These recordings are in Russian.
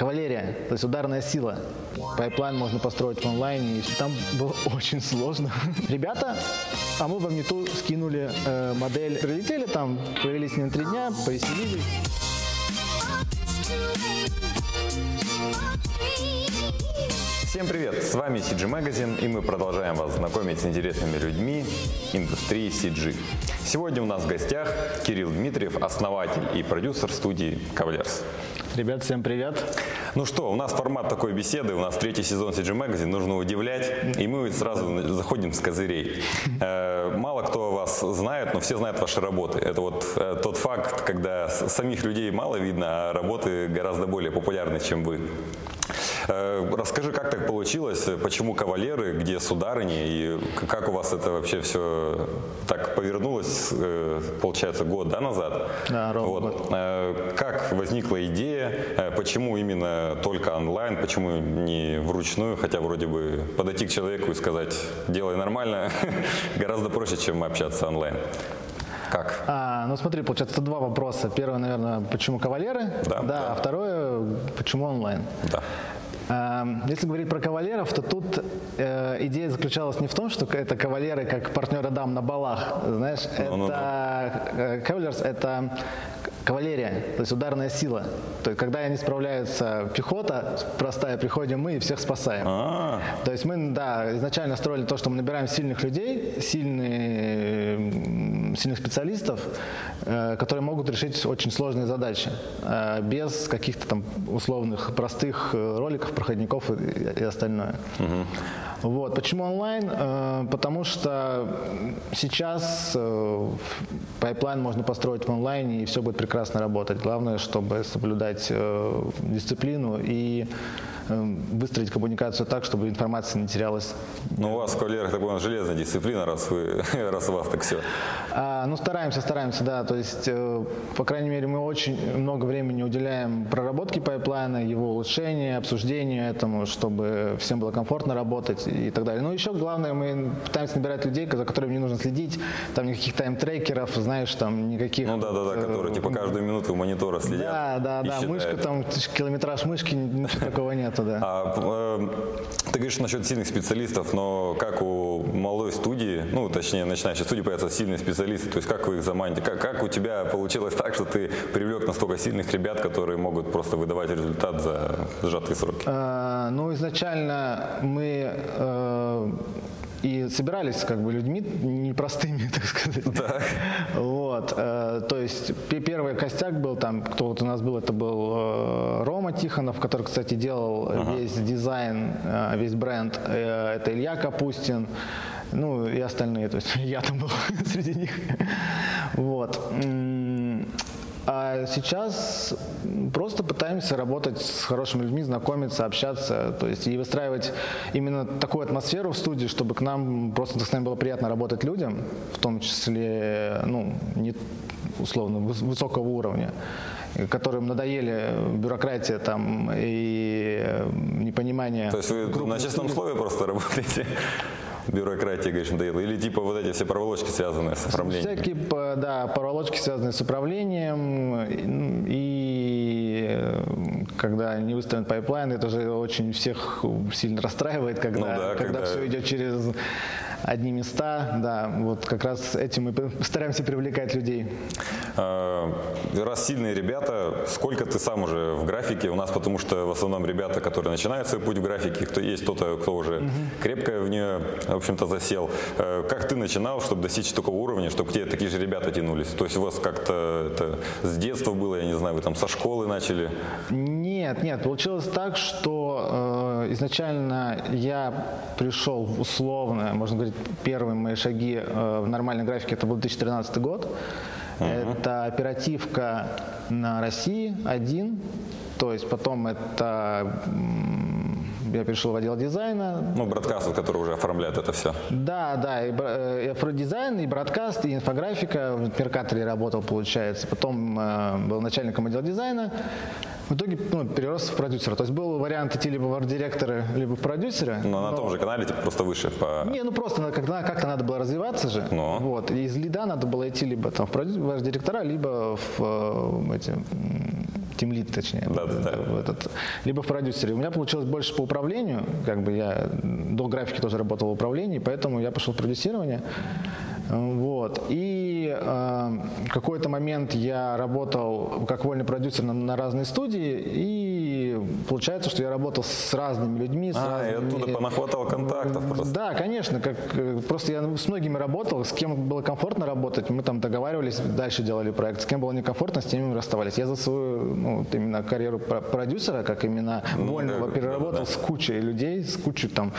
Кавалерия, то есть ударная сила. Пайплайн можно построить в онлайне, и там было очень сложно. Ребята, а мы вам не ту скинули э, модель. Прилетели там, провели с ним три дня, повеселились. Всем привет! С вами CG Magazine и мы продолжаем вас знакомить с интересными людьми индустрии CG. Сегодня у нас в гостях Кирилл Дмитриев, основатель и продюсер студии Кавалерс. Ребят, всем привет. Ну что, у нас формат такой беседы, у нас третий сезон CG Magazine, нужно удивлять, и мы сразу заходим с козырей. Э, мало кто вас знает, но все знают ваши работы. Это вот э, тот факт, когда самих людей мало видно, а работы гораздо более популярны, чем вы. Э, расскажи, как так получилось, почему кавалеры, где сударыни, и как у вас это вообще все так повернулось, э, получается, год да, назад? Да, ровно вот. год. Э, как возникла идея, почему именно только онлайн, почему не вручную, хотя вроде бы подойти к человеку и сказать, делай нормально, гораздо проще, чем общаться онлайн. Как? А, ну смотри, получается, это два вопроса. Первый, наверное, почему кавалеры? Да, да. А второе, почему онлайн? Да. Эм, если говорить про кавалеров, то тут э, идея заключалась не в том, что это кавалеры как партнеры дам на балах, знаешь, Ну, ну, это кавалерс это кавалерия, то есть ударная сила. То есть когда они справляются пехота простая, приходим мы и всех спасаем. А, То есть мы, да, изначально строили то, что мы набираем сильных людей, сильные, сильных специалистов, э, которые могут решить очень сложные задачи э, без каких-то там условных простых э, роликов, проходников и, и остальное. Вот. Почему онлайн? Потому что сейчас пайплайн можно построить в онлайне, и все будет прекрасно работать. Главное, чтобы соблюдать дисциплину и выстроить коммуникацию так, чтобы информация не терялась. ну у вас в кавалерах такая железная дисциплина, раз, вы, раз у вас так все. А, ну, стараемся, стараемся, да. То есть, э, по крайней мере, мы очень много времени уделяем проработке пайплайна, его улучшению, обсуждению этому, чтобы всем было комфортно работать и так далее. Но еще главное, мы пытаемся набирать людей, за которыми не нужно следить, там никаких тайм-трекеров, знаешь, там никаких... Ну да, да, да, э, которые типа каждую минуту у монитора следят. Да, да, и да, считают. мышка там, километраж мышки, ничего такого нету, да. А, э, ты говоришь насчет сильных специалистов, но как у малой студии, ну точнее начинающей студии появятся сильные специалисты, то есть как вы их заманите, как, как у тебя получилось так, что ты привлек настолько сильных ребят, которые могут просто выдавать результат за сжатые сроки? Э, Ну, изначально мы э, и собирались как бы людьми непростыми, так сказать. Вот, э, то есть пе- первый костяк был там, кто вот у нас был, это был э, Рома Тихонов, который, кстати, делал весь дизайн, э, весь бренд. Э, это Илья Капустин, ну и остальные, то есть я там был среди них. Вот. А сейчас просто пытаемся работать с хорошими людьми, знакомиться, общаться, то есть и выстраивать именно такую атмосферу в студии, чтобы к нам просто с нами было приятно работать людям, в том числе, ну, не условно выс- высокого уровня которым надоели бюрократия там и непонимание. То есть вы на честном слове просто работаете? Бюрократия, говоришь, надоела? Или типа вот эти все проволочки, связанные с оформлением? Всякие, п- да, проволочки, связанные с управлением, и, и, э, когда не выставлен пайплайн, это же очень всех сильно расстраивает, когда, Ну да, когда, когда- все идет через одни места, да, вот как раз этим мы стараемся привлекать людей. А, Раз сильные ребята, сколько ты сам уже в графике? У нас потому что в основном ребята, которые начинают свой путь в графике, кто есть кто-то, кто уже крепко в нее, в общем-то, засел. Э, Как ты начинал, чтобы достичь такого уровня, чтобы к тебе такие же ребята тянулись? То есть у вас как-то это с детства было, я не знаю, вы там со школы начали? Нет, нет, получилось так, что э, изначально я пришел в условно, можно говорить, первые мои шаги э, в нормальной графике, это был 2013 год. Это оперативка на России один, то есть потом это я перешел в отдел дизайна, Ну, браткаст, который уже оформляет это все. да, да, и, э, и афродизайн, и бродкаст, и инфографика. В Меркаторе работал, получается. Потом э, был начальником отдела дизайна. В итоге ну, перерос в продюсера. То есть был вариант идти либо в арт-директора, либо в продюсера. Но на том же канале, типа, просто выше по... Не, ну просто как-то, как-то надо было развиваться же. Ну. Вот. И из лида надо было идти либо там в, продю- в арт-директора, либо в э, эти, м, тимлит, точнее. Да, да, да. Этот, либо в продюсере. У меня получилось больше по управлению, как бы я до графики тоже работал в управлении, поэтому я пошел в продюсирование. Вот. И э, какой-то момент я работал как вольный продюсер на, на разные студии, и получается, что я работал с разными людьми. С а, разными... и оттуда понахватал контактов просто. Да, конечно. Как, э, просто я с многими работал, с кем было комфортно работать, мы там договаривались, дальше делали проект. С кем было некомфортно, с теми мы расставались. Я за свою ну, именно карьеру продюсера, как именно ну, вольного, да, переработал да, да. с кучей людей, с кучей там,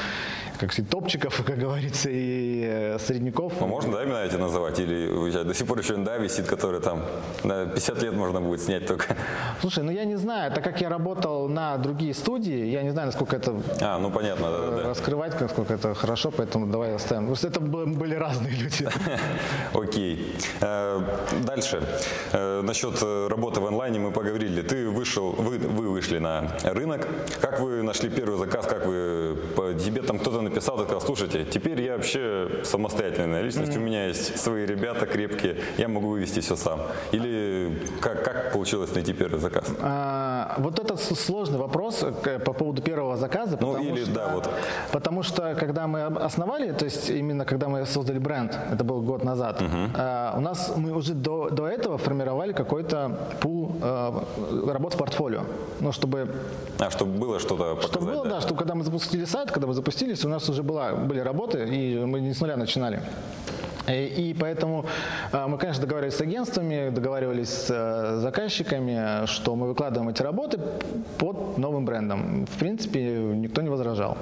как сказать, топчиков, как говорится, и э, средняков. Ну, можно, да, да, именно эти называть? Или у тебя до сих пор еще да висит, который там на 50 лет можно будет снять только? Слушай, ну я не знаю, так как я работал на другие студии, я не знаю, насколько это а, ну, понятно, да, да, раскрывать, насколько это хорошо, поэтому давай оставим. Потому что это были разные люди. Окей. Э, дальше. Э, насчет э, работы в онлайне мы поговорили. Ты вышел, вы, вы вышли на рынок. Как вы нашли первый заказ? Как вы, тебе там кто-то написал, ты сказал, слушайте, теперь я вообще самостоятельная личность, меня меня есть свои ребята крепкие, я могу вывести все сам. Или как, как получилось найти первый заказ? А, вот этот сложный вопрос по поводу первого заказа. Ну или что, да, вот. Потому что когда мы основали, то есть именно когда мы создали бренд, это был год назад, угу. а, у нас мы уже до, до этого формировали какой-то пул а, работ в портфолио. Ну, чтобы... А, чтобы было что-то показать, Чтобы было, да, да, чтобы когда мы запустили сайт, когда мы запустились, у нас уже была, были работы, и мы не с нуля начинали. И поэтому а, мы, конечно, договаривались с агентствами, договаривались с э, заказчиками, что мы выкладываем эти работы под новым брендом. В принципе, никто не возражал.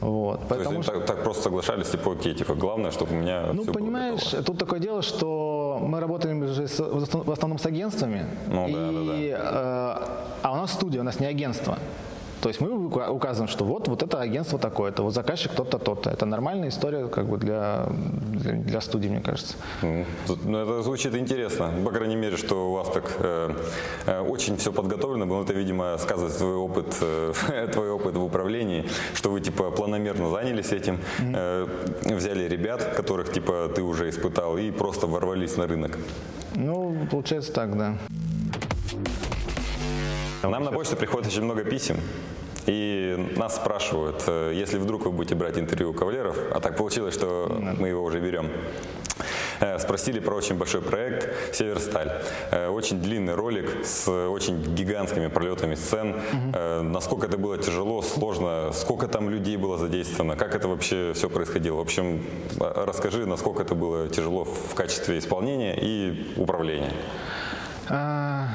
Вот, То поэтому есть так, так просто соглашались, типа, окей, типа, главное, чтобы у меня Ну, понимаешь, было тут такое дело, что мы работаем уже с, в основном с агентствами, ну, и, да, да, да. Э, а у нас студия, у нас не агентство. То есть мы указываем, что вот, вот это агентство такое-то, вот заказчик тот-то, тот-то. Это нормальная история как бы для, для, студии, мне кажется. Ну, это звучит интересно. По крайней мере, что у вас так э, э, очень все подготовлено было. Это, видимо, сказывает твой опыт, э, твой опыт в управлении, что вы типа планомерно занялись этим, э, взяли ребят, которых типа ты уже испытал, и просто ворвались на рынок. Ну, получается так, да. Нам на почту приходит очень много писем. И нас спрашивают, э, если вдруг вы будете брать интервью у кавалеров, а так получилось, что мы его уже берем, э, спросили про очень большой проект «Северсталь». Э, очень длинный ролик с очень гигантскими пролетами сцен. Угу. Насколько это было тяжело, сложно, сколько там людей было задействовано, как это вообще все происходило. В общем, расскажи, насколько это было тяжело в качестве исполнения и управления. А,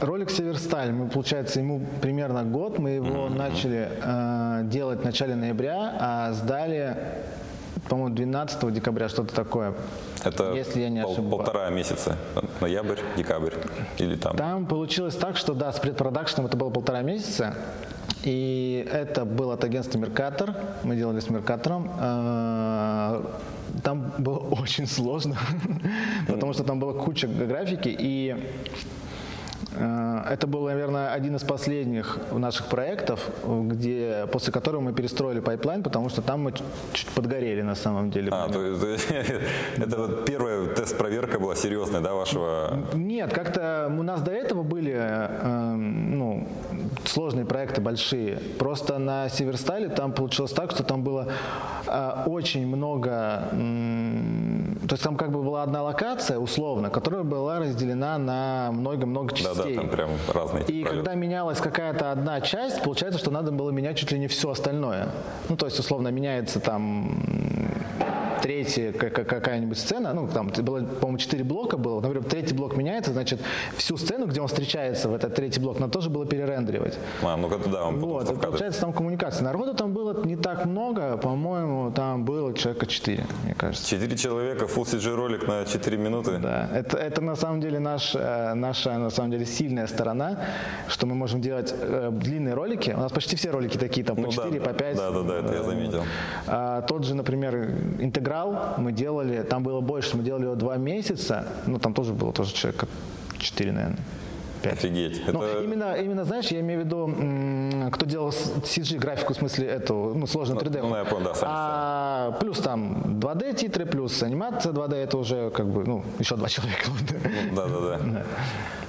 ролик Северсталь, мы, получается, ему примерно год, мы его mm-hmm. начали а, делать в начале ноября, а сдали, по-моему, 12 декабря, что-то такое. Это если я не пол, ошибаюсь. полтора месяца, ноябрь, декабрь или там? Там получилось так, что да, с предпродакшеном это было полтора месяца, и это был от агентства Меркатор, мы делали с Меркатором. А, там было очень сложно, потому что там была куча графики, и э, это был, наверное, один из последних наших проектов, где, после которого мы перестроили пайплайн, потому что там мы чуть подгорели на самом деле. А, то есть, это вот первая тест-проверка была серьезная, да, вашего? Нет, как-то у нас до этого были э, ну, сложные проекты большие. Просто на Северстале там получилось так, что там было э, очень много, м, то есть там как бы была одна локация, условно, которая была разделена на много-много частей. Да-да, там прям разные. И когда менялась какая-то одна часть, получается, что надо было менять чуть ли не все остальное. Ну, то есть, условно, меняется там третья какая-нибудь сцена, ну, там было, по-моему, четыре блока было, например, третий блок меняется, значит, всю сцену, где он встречается в этот третий блок, надо тоже было перерендеривать. А, ну это да, он Вот, и получается там коммуникация. Народу там было не так много, по-моему, там было человека четыре, мне кажется. Четыре человека, full CG ролик на четыре минуты. Да, это, это на самом деле наш, э, наша, на самом деле, сильная сторона, что мы можем делать э, длинные ролики. У нас почти все ролики такие, там, по ну, 4, да, по 5. Да, да, да, это я заметил. А, тот же, например, интеграл играл, мы делали, там было больше, мы делали его два месяца, ну там тоже было тоже человека четыре, наверное. 5. Офигеть. Ну, это... именно, именно, знаешь, я имею в виду, кто делал CG графику, в смысле эту, ну, сложную 3D. Ну, ну, я понял, да, сами, а, плюс там 2D титры, плюс анимация 2D, это уже как бы, ну, еще два человека. Да, да, да.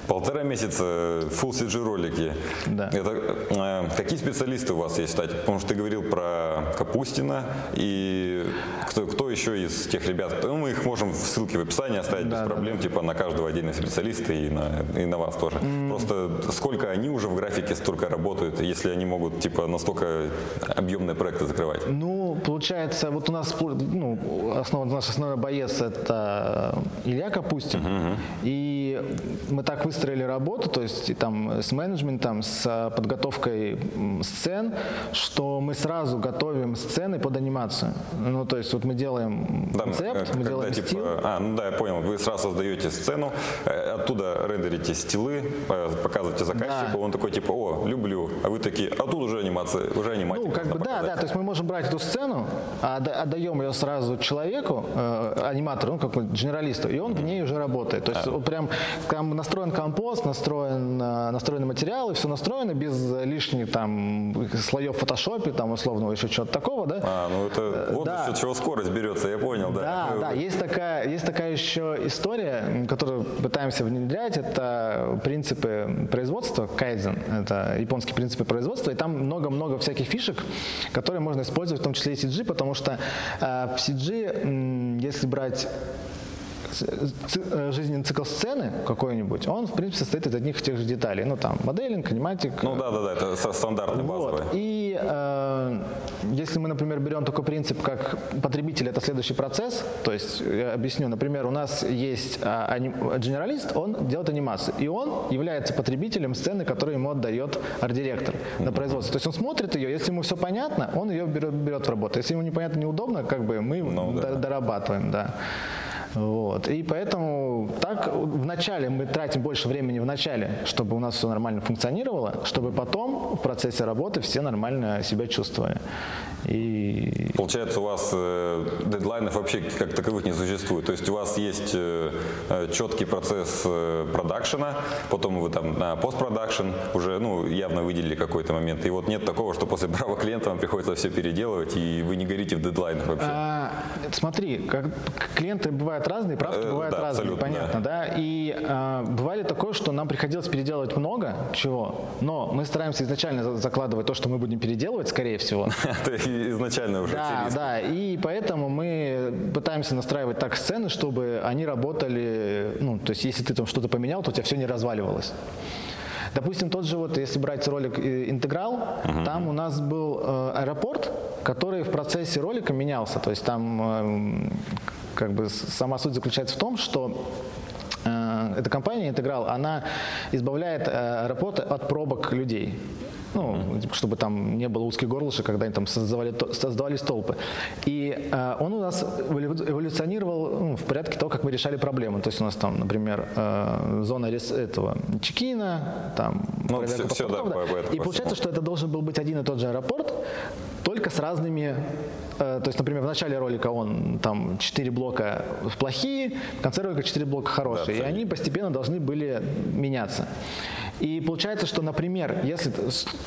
Полтора месяца, full CG ролики. Да. Это, э, какие специалисты у вас есть, кстати? Потому что ты говорил про Капустина и кто, кто еще из тех ребят? Ну, мы их можем в ссылке в описании оставить да, без проблем, да. типа на каждого отдельно специалиста и на, и на вас тоже. Mm. Просто сколько они уже в графике столько работают, если они могут типа настолько объемные проекты закрывать? Ну, получается, вот у нас ну, основа, наш основной боец это Илья Капустин. Uh-huh. И мы так выстроили работу, то есть и там с менеджментом, с подготовкой сцен, что мы сразу готовим сцены под анимацию. Ну, то есть вот мы делаем да, концепт, мы, мы делаем типа, стил. А, ну да, я понял. Вы сразу создаете сцену, э, оттуда рендерите стилы, показываете заказчику, да. он такой типа, о, люблю, а вы такие, а тут уже анимация, уже анимация. Ну, как бы да, да, то есть мы можем брать эту сцену, отдаем ее сразу человеку, э, аниматору, ну, как бы генералисту, и он в ней уже работает. То есть а. вот прям там настроен компост, настроен, э, настроены материалы, все настроено без лишних там слоев в фотошопе, там условно еще чего-то такого, да? А, ну это вот да. счет чего скорость берется, я понял, да. Да, да, есть такая, есть такая еще история, которую пытаемся внедрять, это принципы производства, кайдзен, это японские принципы производства, и там много-много всяких фишек, которые можно использовать, в том числе CG, потому что э, в CG, если брать жизненный цикл сцены какой-нибудь, он, в принципе, состоит из одних и тех же деталей. Ну, там, моделинг, аниматик. Ну, да-да-да, это стандартный вот. базовый. И э, если мы, например, берем такой принцип, как потребитель — это следующий процесс, то есть, я объясню, например, у нас есть а, аним... генералист, он делает анимацию, и он является потребителем сцены, которую ему отдает арт-директор на производство. То есть он смотрит ее, если ему все понятно, он ее берет, берет в работу. Если ему непонятно, неудобно, как бы мы ну, да. дорабатываем, да. Вот. И поэтому так вначале мы тратим больше времени в начале, чтобы у нас все нормально функционировало, чтобы потом в процессе работы все нормально себя чувствовали. И... Получается, у вас э, дедлайнов вообще как таковых не существует. То есть у вас есть э, э четкий процесс э, продакшена, потом вы там на постпродакшн уже ну, явно выделили какой-то момент. И вот нет такого, что после браво клиента вам приходится все переделывать, и вы не горите в дедлайнах вообще. А, смотри, как, клиенты бывают разные, правки э, бывают да, разные, понятно, да. да? И э, бывали такое, что нам приходилось переделывать много чего, но мы стараемся изначально закладывать то, что мы будем переделывать, скорее всего. изначально уже Да, да, и поэтому мы пытаемся настраивать так сцены, чтобы они работали, ну, то есть если ты там что-то поменял, то у тебя все не разваливалось. Допустим, тот же вот, если брать ролик э, «Интеграл», uh-huh. там у нас был э, аэропорт, который в процессе ролика менялся. То есть там э, как бы сама суть заключается в том, что э, эта компания «Интеграл», она избавляет э, аэропорт от пробок людей ну, чтобы там не было узких горлышек, когда они там создавали, создавали столпы. И э, он у нас эволюционировал ну, в порядке того, как мы решали проблемы. То есть у нас там, например, э, зона этого чекина, там ну, все, все, да, да. И получается, что это должен был быть один и тот же аэропорт, только с разными Э, то есть, например, в начале ролика он там 4 блока плохие, в конце ролика 4 блока хорошие. Да, и они постепенно должны были меняться. И получается, что, например, если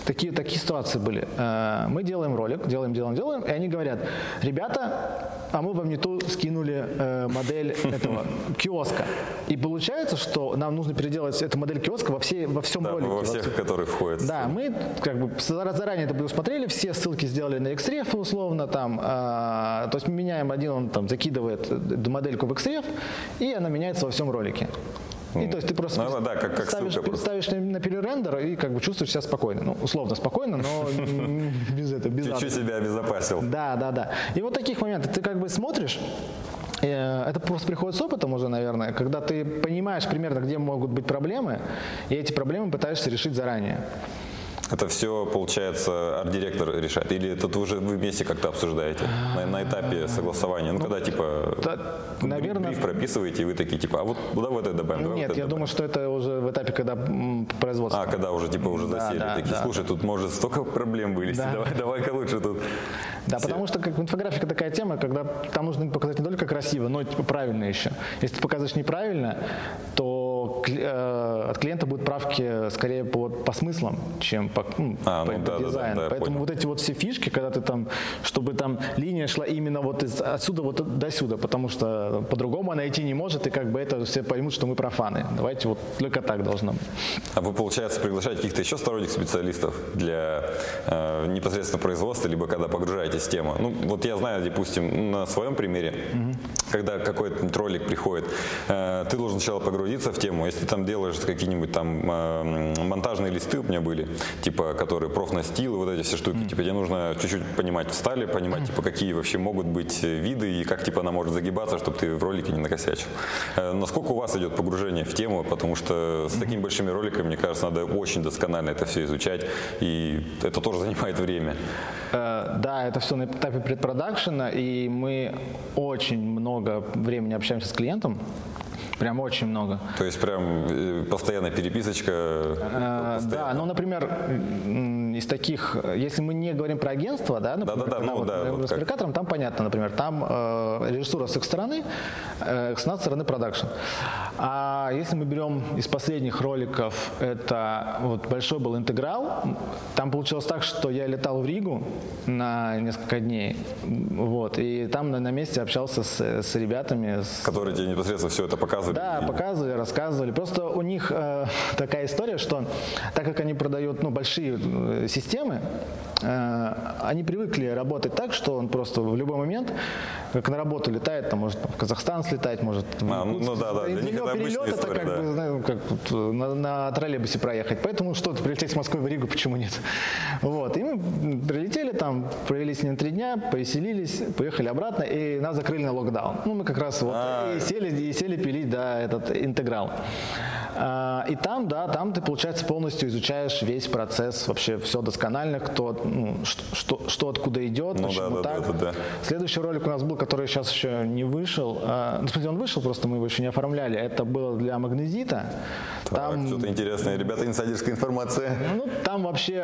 такие, такие ситуации были, э, мы делаем ролик, делаем, делаем, делаем, и они говорят, ребята, а мы вам не ту скинули э, модель этого киоска. И получается, что нам нужно переделать эту модель киоска во, всей, во всем да, ролике. Во всех, во которые входят. Да, мы как бы заранее это предусмотрели, все ссылки сделали на Xref условно, там, а, то есть мы меняем один, он там закидывает модельку в Xref, и она меняется во всем ролике. И то есть ты просто ну, да, как, как ставишь, ставишь на, на перерендер и как бы чувствуешь себя спокойно. Ну, условно спокойно, но без этого, без Чуть-чуть себя обезопасил. Да, да, да. И вот таких моментов ты как бы смотришь, э, это просто приходит с опытом уже, наверное, когда ты понимаешь примерно, где могут быть проблемы, и эти проблемы пытаешься решить заранее. Это все, получается, арт-директор решает? Или это уже вы вместе как-то обсуждаете на, на этапе согласования? Ну, ну когда, типа, да, наверное, бриф прописываете, и вы такие, типа, а вот куда вот это добавим? Нет, вот я добавим. думаю, что это уже в этапе, когда производство. А, когда уже, типа, уже засели. Да, такие, да. слушай, тут может столько проблем вылезти, да. давай, давай-ка лучше тут. Да, все. потому что как инфографика такая тема, когда там нужно показать не только красиво, но типа правильно еще. Если ты показываешь неправильно, то то э, от клиента будут правки скорее по, по смыслам, чем по, ну, а, по, ну, по да, дизайну. Да, да, Поэтому понял. вот эти вот все фишки, когда ты там, чтобы там линия шла именно вот из, отсюда вот до сюда, потому что по-другому она идти не может, и как бы это все поймут, что мы профаны. Давайте вот только так должно быть. А вы, получается, приглашаете каких-то еще сторонних специалистов для э, непосредственно производства, либо когда погружаетесь в тему? Ну, вот я знаю, допустим, на своем примере, угу. когда какой-то ролик приходит, э, ты должен сначала погрузиться в тему. Если ты там делаешь какие-нибудь там э, монтажные листы у меня были, типа, которые профнастил и вот эти все штуки, mm. типа, тебе нужно чуть-чуть понимать в стали, понимать, типа, какие вообще могут быть виды и как, типа, она может загибаться, чтобы ты в ролике не накосячил. Э, насколько у вас идет погружение в тему, потому что с такими большими роликами, мне кажется, надо очень досконально это все изучать, и это тоже занимает время. Э, да, это все на этапе предпродакшена, и мы очень много времени общаемся с клиентом. Прям очень много. То есть прям э, постоянная переписочка? Э, да, ну, например, из таких, если мы не говорим про агентство, да, например, да, да, да, ну, вот да, вот как... там понятно, например, там э, режиссура с их стороны, э, с нашей стороны продакшн. А если мы берем из последних роликов, это вот большой был интеграл, там получилось так, что я летал в Ригу на несколько дней, вот, и там на, на месте общался с, с ребятами. С... Которые тебе непосредственно все это показывали? Да, показывали, рассказывали. Просто у них э, такая история, что так как они продают ну, большие э, системы, э, они привыкли работать так, что он просто в любой момент, как на работу летает, там может в Казахстан слетать, может в а, ну, ну да, да, для них это перелет, это как, да. бы, знаю, как вот, на, на троллейбусе проехать. Поэтому что-то прилететь с Москвы в Ригу, почему нет? Вот. И мы прилетели там, провели с ним три дня, повеселились, поехали обратно, и нас закрыли на локдаун. Ну, мы как раз вот а. и сели, и сели пилить, да, этот интеграл. А, и там, да, там ты, получается, полностью изучаешь весь процесс, вообще все досконально, кто, ну, что, что откуда идет, ну, почему да, так. Да, да, да. Следующий ролик у нас был, который сейчас еще не вышел. А, ну, смотри, он вышел, просто мы его еще не оформляли. Это было для магнезита. Там, что-то интересное. Ребята, инсайдерская информация. Ну, там вообще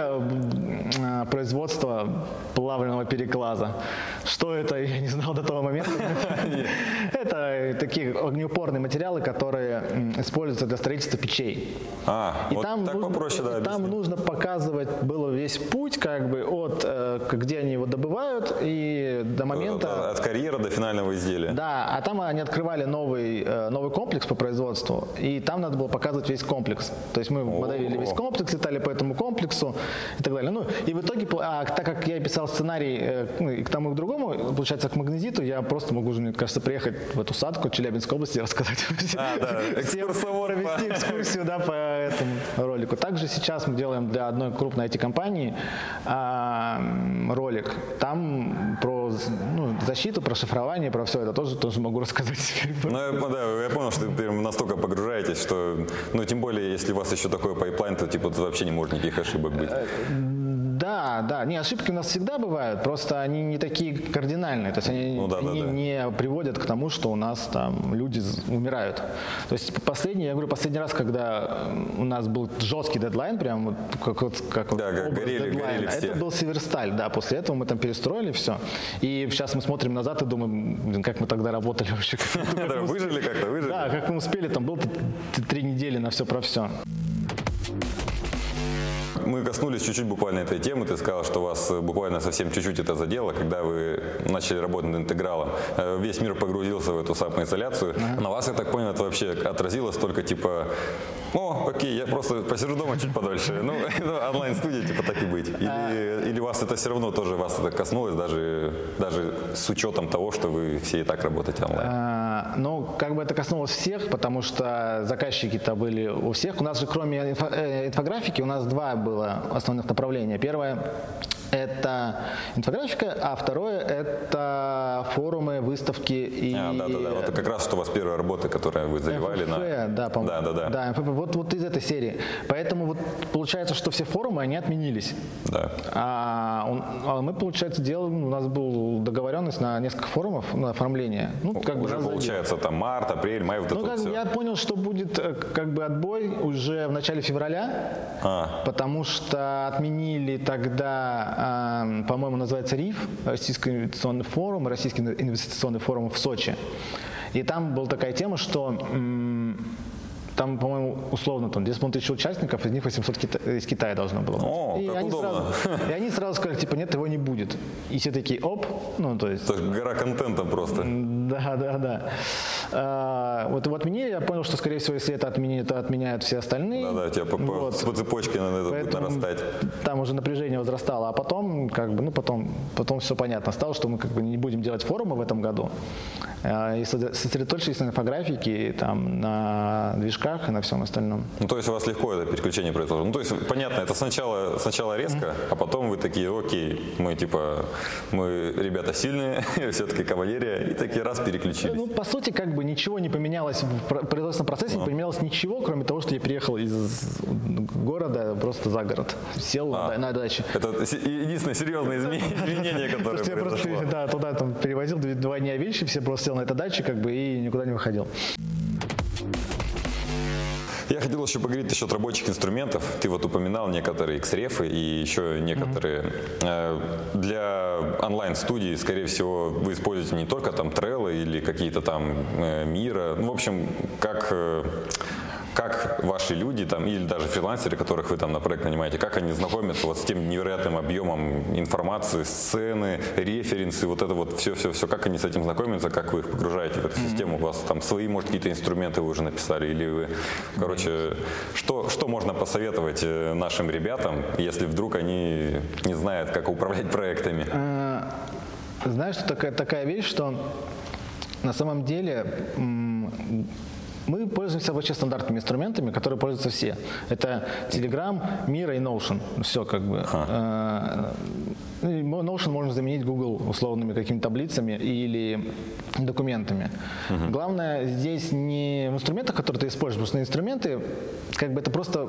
а, производство плавленного переклаза. Что это, я не знал до того момента. Это такие огнеупорные материалы, которые используются для строительства печей. А, и вот там так нужно, попроще, да, Там нужно показывать было весь путь, как бы от э, где они его добывают и до момента... От, от карьера до финального изделия. Да, а там они открывали новый, э, новый комплекс по производству, и там надо было показывать весь комплекс. То есть мы моделили весь комплекс, летали по этому комплексу и так далее. Ну, и в итоге, а, так как я писал сценарий э, ну, к тому и к другому, получается, к магнезиту, я просто могу, мне кажется, приехать в эту садку Челябинской области и рассказать. А, да, экскурсовод экскурсию да, по этому ролику. Также сейчас мы делаем для одной крупной IT-компании а, ролик. Там про ну, защиту, про шифрование, про все это тоже, тоже могу рассказать. Ну, я, да, я понял, что вы настолько погружаетесь, что, ну, тем более, если у вас еще такой пайплайн, то, типа, вообще не может никаких ошибок быть. Да, да. Не, ошибки у нас всегда бывают, просто они не такие кардинальные. То есть они, ну, да, они да, да. не приводят к тому, что у нас там люди умирают. То есть последний, я говорю, последний раз, когда у нас был жесткий дедлайн, прям вот как, вот, как да, вот горели, горели все. это был Северсталь, да. После этого мы там перестроили все. И сейчас мы смотрим назад и думаем, как мы тогда работали вообще. Выжили как-то, выжили. Да, как мы успели, там было три недели на все про все мы коснулись чуть-чуть буквально этой темы. Ты сказал, что вас буквально совсем чуть-чуть это задело, когда вы начали работать над интегралом. Э, весь мир погрузился в эту самоизоляцию. На вас, я так понял, это вообще отразилось только типа о, окей, я просто посижу дома чуть подольше. Ну, онлайн-студия, типа, так и быть. Или, а... или вас это все равно тоже вас это коснулось, даже, даже с учетом того, что вы все и так работаете онлайн? А, ну, как бы это коснулось всех, потому что заказчики-то были у всех. У нас же, кроме э, инфографики, у нас два было основных направления. Первое это инфографика, а второе это форумы, выставки и... А, да, да, да. Вот как раз что у вас первая работа, которую вы заливали МФФ, на... да, по да, да, да. да МФФ, вот, вот из этой серии. Поэтому вот получается, что все форумы, они отменились. Да. А, а мы, получается, делаем, у нас был договоренность на несколько форумов на оформление. Ну, как уже бы получается там март, апрель, май, вот ну, это как вот Я понял, что будет э, как бы отбой уже в начале февраля, а. потому что отменили тогда по-моему, называется РИФ, Российский инвестиционный форум, Российский инвестиционный форум в Сочи. И там была такая тема, что там, по-моему, условно, там 10 тысяч участников, из них 800 кита- из Китая должно было быть. О, и, как они удобно. сразу, и они сразу сказали, типа, нет, его не будет. И все такие, оп, ну, то есть... Это гора контента просто. Да, да, да. А, вот, вот мне я понял, что, скорее всего, если это отменяют, то отменяют все остальные. Да-да, тебя по, по- Вот. по цепочке на это будет нарастать. Там уже напряжение возрастало, а потом, как бы, ну, потом, потом все понятно стало, что мы как бы не будем делать форумы в этом году. а, И сосредо- сосредоточились на инфографике, там, на движках и на всем остальном. Ну, то есть у вас легко это переключение произошло. Ну, то есть, понятно, это сначала, сначала резко, а потом вы такие, окей, мы типа, мы ребята сильные, все-таки кавалерия, и такие раз переключились. Ну, по сути, как бы ничего не поменялось в про- производственном процессе, не поменялось ничего, кроме того, что я приехал из города просто за город. Сел А. на- даче. Это единственное серьезное изме- изменение, которое Слушайте, я просто произошло. да, туда там перевозил два дня вещи, все просто сел на этой даче, как бы, и никуда не выходил. Я хотел еще поговорить насчет рабочих инструментов. Ты вот упоминал некоторые Xref и еще некоторые. Э, Для онлайн-студии, скорее всего, вы используете не только там Trello или какие-то там э, Мира. Ну, в общем, как э, как ваши люди там, или даже фрилансеры, которых вы там на проект нанимаете, как они знакомятся вот с тем невероятным объемом информации, сцены, референсы, вот это вот все-все-все, как они с этим знакомятся, как вы их погружаете в эту систему, у вас там свои, может, какие-то инструменты вы уже написали, или вы, короче, что, что можно посоветовать э, нашим ребятам, если вдруг они не знают, как управлять проектами? Э, Знаешь, такая, такая вещь, что на самом деле мы пользуемся вообще стандартными инструментами, которые пользуются все. Это Telegram, Mira и Notion. Все как бы. Э, ну, Notion можно заменить Google условными какими-то таблицами или документами. Главное здесь не в инструментах, которые ты используешь, потому что инструменты, как бы это просто,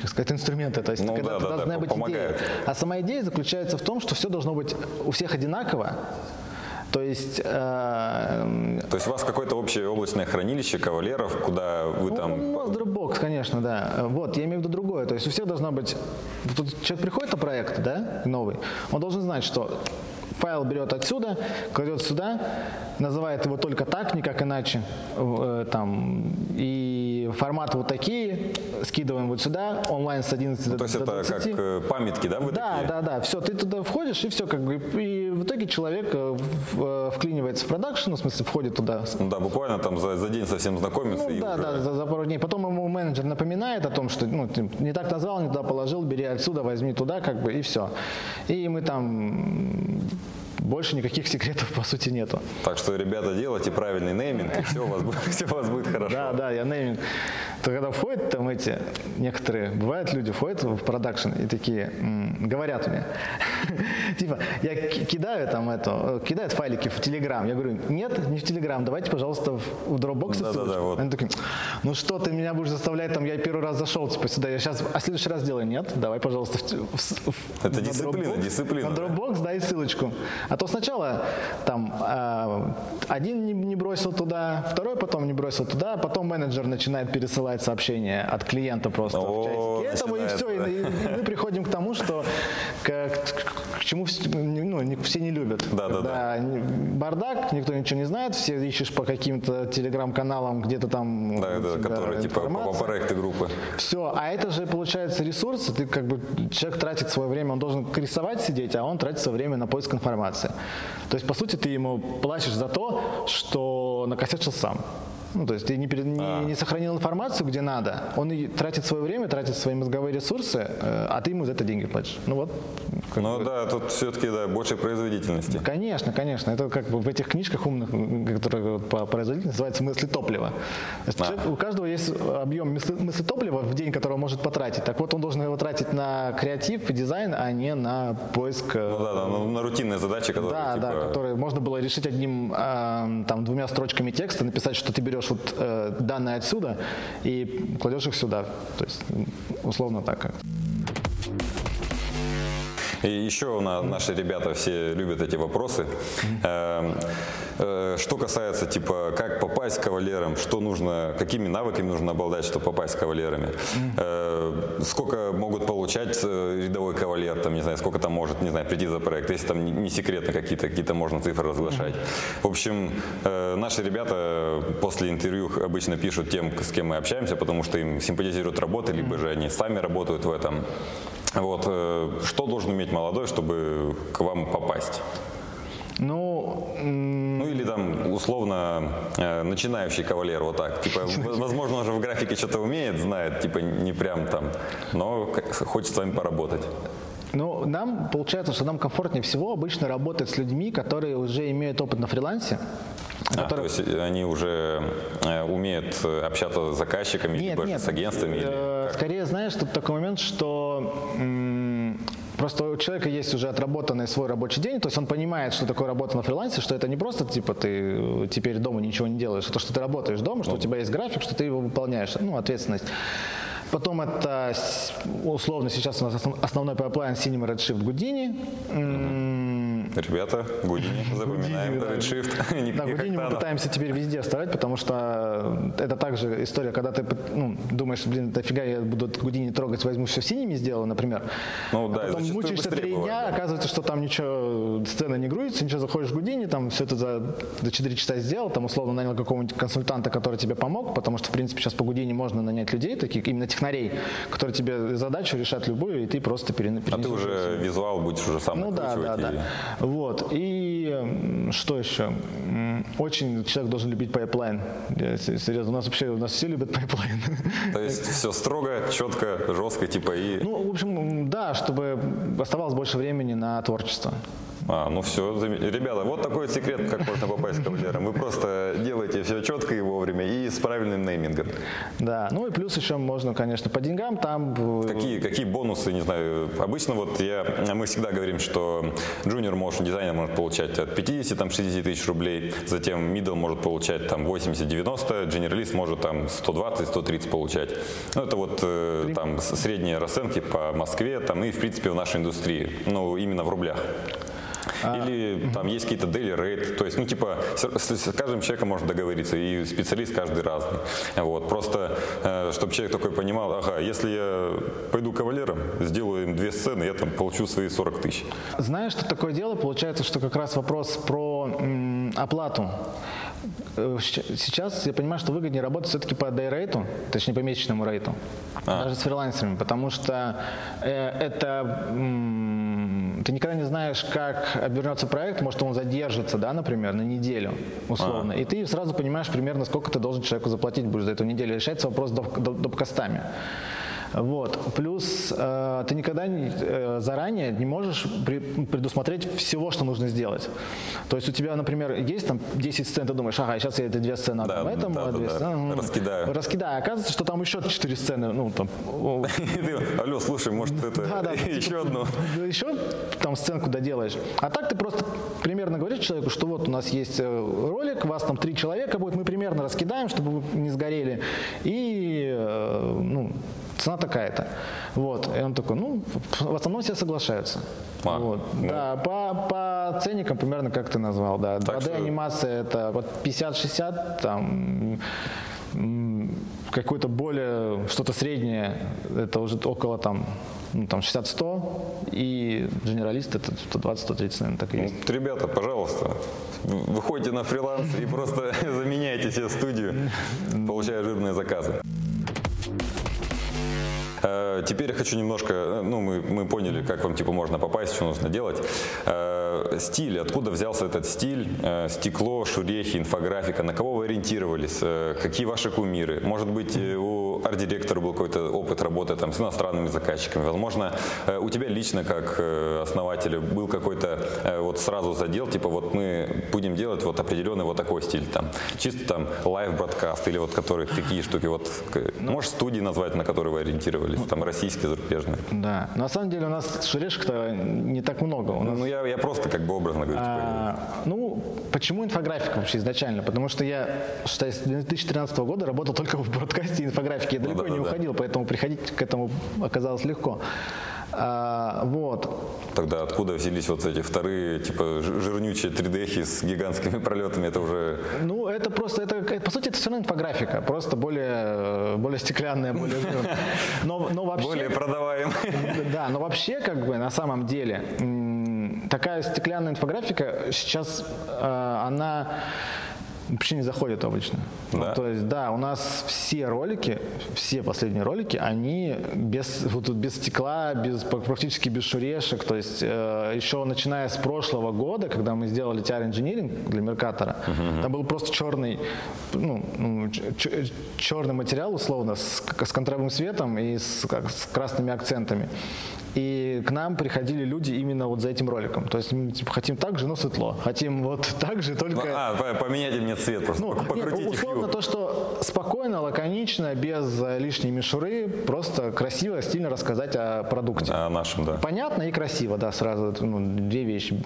как сказать, инструменты. То есть Ну когда да, да, да, должна быть помогают. идея. А сама идея заключается в том, что все должно быть у всех одинаково. То есть э, То есть у вас какое-то общее облачное хрранилище кавалеров, куда вы там... Ну, у нас Dropbox, конечно, да. Вот, я имею в виду другое. То есть у всех должна быть... Тут человек приходит на проект, да, новый, он должен знать, что файл берет отсюда, кладет сюда, называет его только так, никак иначе, э, там, и форматы вот такие, скидываем вот сюда, онлайн с 11 до То есть до это 20. как э, памятки, да, вы Да, такие? да, да, все, ты туда входишь и все, как бы, и в итоге человек э, вклинивается в продакшн, ну, в смысле, входит туда, Ну да, буквально там за, за день совсем знакомиться ну, и да, уже- да, за, за пару дней. Потом ему менеджер напоминает о том, что ну, ты не так назвал, не туда положил, бери отсюда, возьми туда, как бы, и все. И мы там больше никаких секретов, по сути, нету. Так что, ребята, делайте правильный нейминг, и все у вас будет, все у вас будет хорошо. Да, да, я нейминг. Когда входят там эти, некоторые, бывают люди, входят в продакшн и такие, м, говорят мне, типа, я ки- кидаю там это, э, кидают файлики в Телеграм. Я говорю, нет, не в Телеграм, давайте, пожалуйста, в, в Dropbox Да-да-да, ссылочку». вот. Они такие, ну что ты меня будешь заставлять, там, я первый раз зашел, типа, сюда, я сейчас, а в следующий раз делаю, нет, давай, пожалуйста, в, в в- Это на дисциплина, Dropbox, дисциплина, На да. Dropbox дай ссылочку. А то сначала там а, один не, не бросил туда, второй потом не бросил туда, а потом менеджер начинает пересылать сообщения от клиента просто О, в чатике. И Этому и все. да. И, и мы приходим к тому, что к, к- к чему вс- ну, не- все не любят. Да, да, не- Бардак, никто ничего не знает, все ищешь по каким-то телеграм-каналам, где-то там Да, да, которые типа по, проекты группы. Все, а это же получается ресурсы, ты как бы, человек тратит свое время, он должен рисовать сидеть, а он тратит свое время на поиск информации. То есть, по сути, ты ему платишь за то, что накосячил сам. Ну, то есть ты не, перед- не- не сохранил информацию, где надо. Он и тратит свое время, тратит свои мозговые ресурсы, э, а ты ему за это деньги платишь. Ну вот. Ну бы. да, тут все-таки да, больше производительности. Конечно, конечно. Это как бы в этих книжках умных, которые по производительности называется мысли топлива. То есть А. человек- у каждого есть объем мысли, мысли топлива в день, который он может потратить. Так вот, он должен его тратить на креатив и дизайн, а не на поиск. э, Ну да, да, ну, на рутинные задачи, которые да, типа... да, которые можно было решить одним, а, там, двумя строчками текста, написать, что ты берешь вот э, данные отсюда и кладешь их сюда. То есть, условно так как. И еще на, наши ребята все любят эти вопросы. Э, э, что касается, типа, как попасть кавалером, что нужно, какими навыками нужно обладать, чтобы попасть кавалерами, э, сколько могут получать э, рядовой кавалер, там, не знаю, сколько там может, не знаю, прийти за проект, если там не, секретно какие-то, какие-то можно цифры разглашать. В общем, наши ребята после интервью обычно пишут тем, с кем мы общаемся, потому что им симпатизирует работа, либо же они сами работают в этом. Вот, э, что должен уметь молодой, чтобы к вам попасть? Ну, ну или там условно э, начинающий кавалер, вот так. Типа, возможно, он же в графике что-то умеет, знает, типа не прям там, но хочет с вами поработать. Ну, нам получается, что нам комфортнее всего обычно работать с людьми, которые уже имеют опыт на фрилансе. А, которые... то есть они уже э, умеют общаться с заказчиками, нет, либо нет. с агентствами? Э, или скорее, знаешь, тут такой момент, что Просто у человека есть уже отработанный свой рабочий день, то есть он понимает, что такое работа на фрилансе, что это не просто типа ты теперь дома ничего не делаешь, а то, что ты работаешь дома, что у тебя есть график, что ты его выполняешь, ну, ответственность. Потом это условно сейчас у нас основной пайплайн Cinema Redshift Houdini. Ребята, Гудини, запоминаем, да, Redshift. Да, Гудини мы пытаемся теперь везде вставать, потому что это также история, когда ты ну, думаешь, блин, дофига я буду Гудини трогать, возьму все синими сделаю, например. Ну, да, а потом мучаешься три дня, бывает, оказывается, что там ничего, сцена не грузится, ничего, заходишь в Гудини, там все это за, за 4 часа сделал, там условно нанял какого-нибудь консультанта, который тебе помог, потому что, в принципе, сейчас по Гудини можно нанять людей, таких именно технарей, которые тебе задачу решат любую, и ты просто перен... А ты уже визуал будешь уже сам Ну да, да, да. Вот. И что еще? Очень человек должен любить пайплайн. Серьезно, у нас вообще, у нас все любят пайплайн. То есть все строго, четко, жестко, типа и... Ну, в общем, да, чтобы оставалось больше времени на творчество. А, ну все, ребята, вот такой секрет, как можно попасть кавалером. Вы просто делаете все четко и вовремя, и с правильным неймингом. Да, ну и плюс еще можно, конечно, по деньгам там... Какие, какие бонусы, не знаю, обычно вот я, мы всегда говорим, что junior motion дизайнер может получать от 50 там 60 тысяч рублей, затем middle может получать там 80-90, generalist может там 120-130 получать. Ну это вот э, там средние расценки по Москве там и в принципе в нашей индустрии, ну именно в рублях. А, Или там есть какие-то daily rate, то есть, ну, типа, с, каждым человеком можно договориться, и специалист каждый разный. Вот, просто, э, чтобы человек такой понимал, ага, если я пойду кавалером, сделаю им две сцены, я там получу свои 40 тысяч. Знаешь, что такое дело? Получается, что как раз вопрос про м, оплату. Э, сейчас я понимаю, что выгоднее работать все-таки по day-рейту, точнее по месячному рейту, а. даже с фрилансерами, потому что э, это м, ты никогда не знаешь, как обернется проект, может он задержится, да, например, на неделю условно, а. и ты сразу понимаешь примерно, сколько ты должен человеку заплатить будешь за эту неделю. Решается вопрос доп, доп, допкастами. Вот. Плюс э, ты никогда не, э, заранее не можешь при, предусмотреть всего, что нужно сделать. То есть у тебя, например, есть там 10 сцен, ты думаешь, ага, сейчас я эти две сцены да, этому, да, а две да, сцены... Да. Раскидаю. Раскидаю. Оказывается, что там еще 4 сцены, ну там... Алло, слушай, может это еще одну? Еще там сценку доделаешь. А так ты просто примерно говоришь человеку, что вот у нас есть э, ролик, у вас там три человека будет, мы примерно раскидаем, чтобы вы не сгорели. И, э, ну, цена такая-то. Вот. И он такой, ну, в основном все соглашаются. А, вот. ну. Да, по, по ценникам примерно как ты назвал, да. 2D-анимация это вот 50-60, там какое-то более, что-то среднее, это уже около там, ну, там 60-100, и генералист это 120-130, наверное, так и есть. Вот, ребята, пожалуйста, выходите на фриланс и просто заменяйте себе студию, получая жирные заказы. Э, теперь я хочу немножко, э, ну, мы, мы поняли, как вам, типа, можно попасть, что нужно делать. Э, стиль, откуда взялся этот стиль? Стекло, шурехи, инфографика, на кого вы ориентировались? Какие ваши кумиры? Может быть, у арт-директора был какой-то опыт работы там с иностранными заказчиками? Возможно, у тебя лично, как основателя, был какой-то вот сразу задел, типа, вот мы будем делать вот определенный вот такой стиль, там, чисто там live broadcast или вот который такие штуки, вот, можешь студии назвать, на которые вы ориентировались? там российские, зарубежные. Да. На самом деле у нас шерешек-то не так много. У нас... Ну, я, я просто как бы образно говорю. Типа, а, ну, почему инфографика вообще изначально? Потому что я, считаю, с 2013 года работал только в broadcast е и инфографике. Я далеко да, не да. уходил, поэтому приходить к этому оказалось легко. А, вот. Тогда откуда взялись вот эти вторые, типа, жирнючие 3D с гигантскими пролетами? Это уже... Ну, это просто, это, по сути, это все равно инфографика, просто более, более стеклянная, более но, но вообще... Более продаваемая. Да, но вообще, как бы, на самом деле, такая стеклянная инфографика сейчас, э, она вообще не заходит обычно. Да? Ну, то есть, да, у нас все ролики, все последние ролики, они без, вот, без стекла, без, практически без шурешек. То есть, э, еще начиная с прошлого года, когда мы сделали TR Engineering для Меркатора, uh-huh. там был просто черный, ну, ну черный материал, условно, с, с контровым светом и с, как, с красными акцентами. И к нам приходили люди именно вот за этим роликом. То есть мы типа, хотим так же, но светло. Хотим вот так же, только... А, поменяйте мне цвет просто, ну, покрутите нет, условно хью. то, что спокойно, лаконично, без лишней мишуры, просто красиво, стильно рассказать о продукте. О нашем, да. Понятно и красиво, да, сразу ну, две вещи.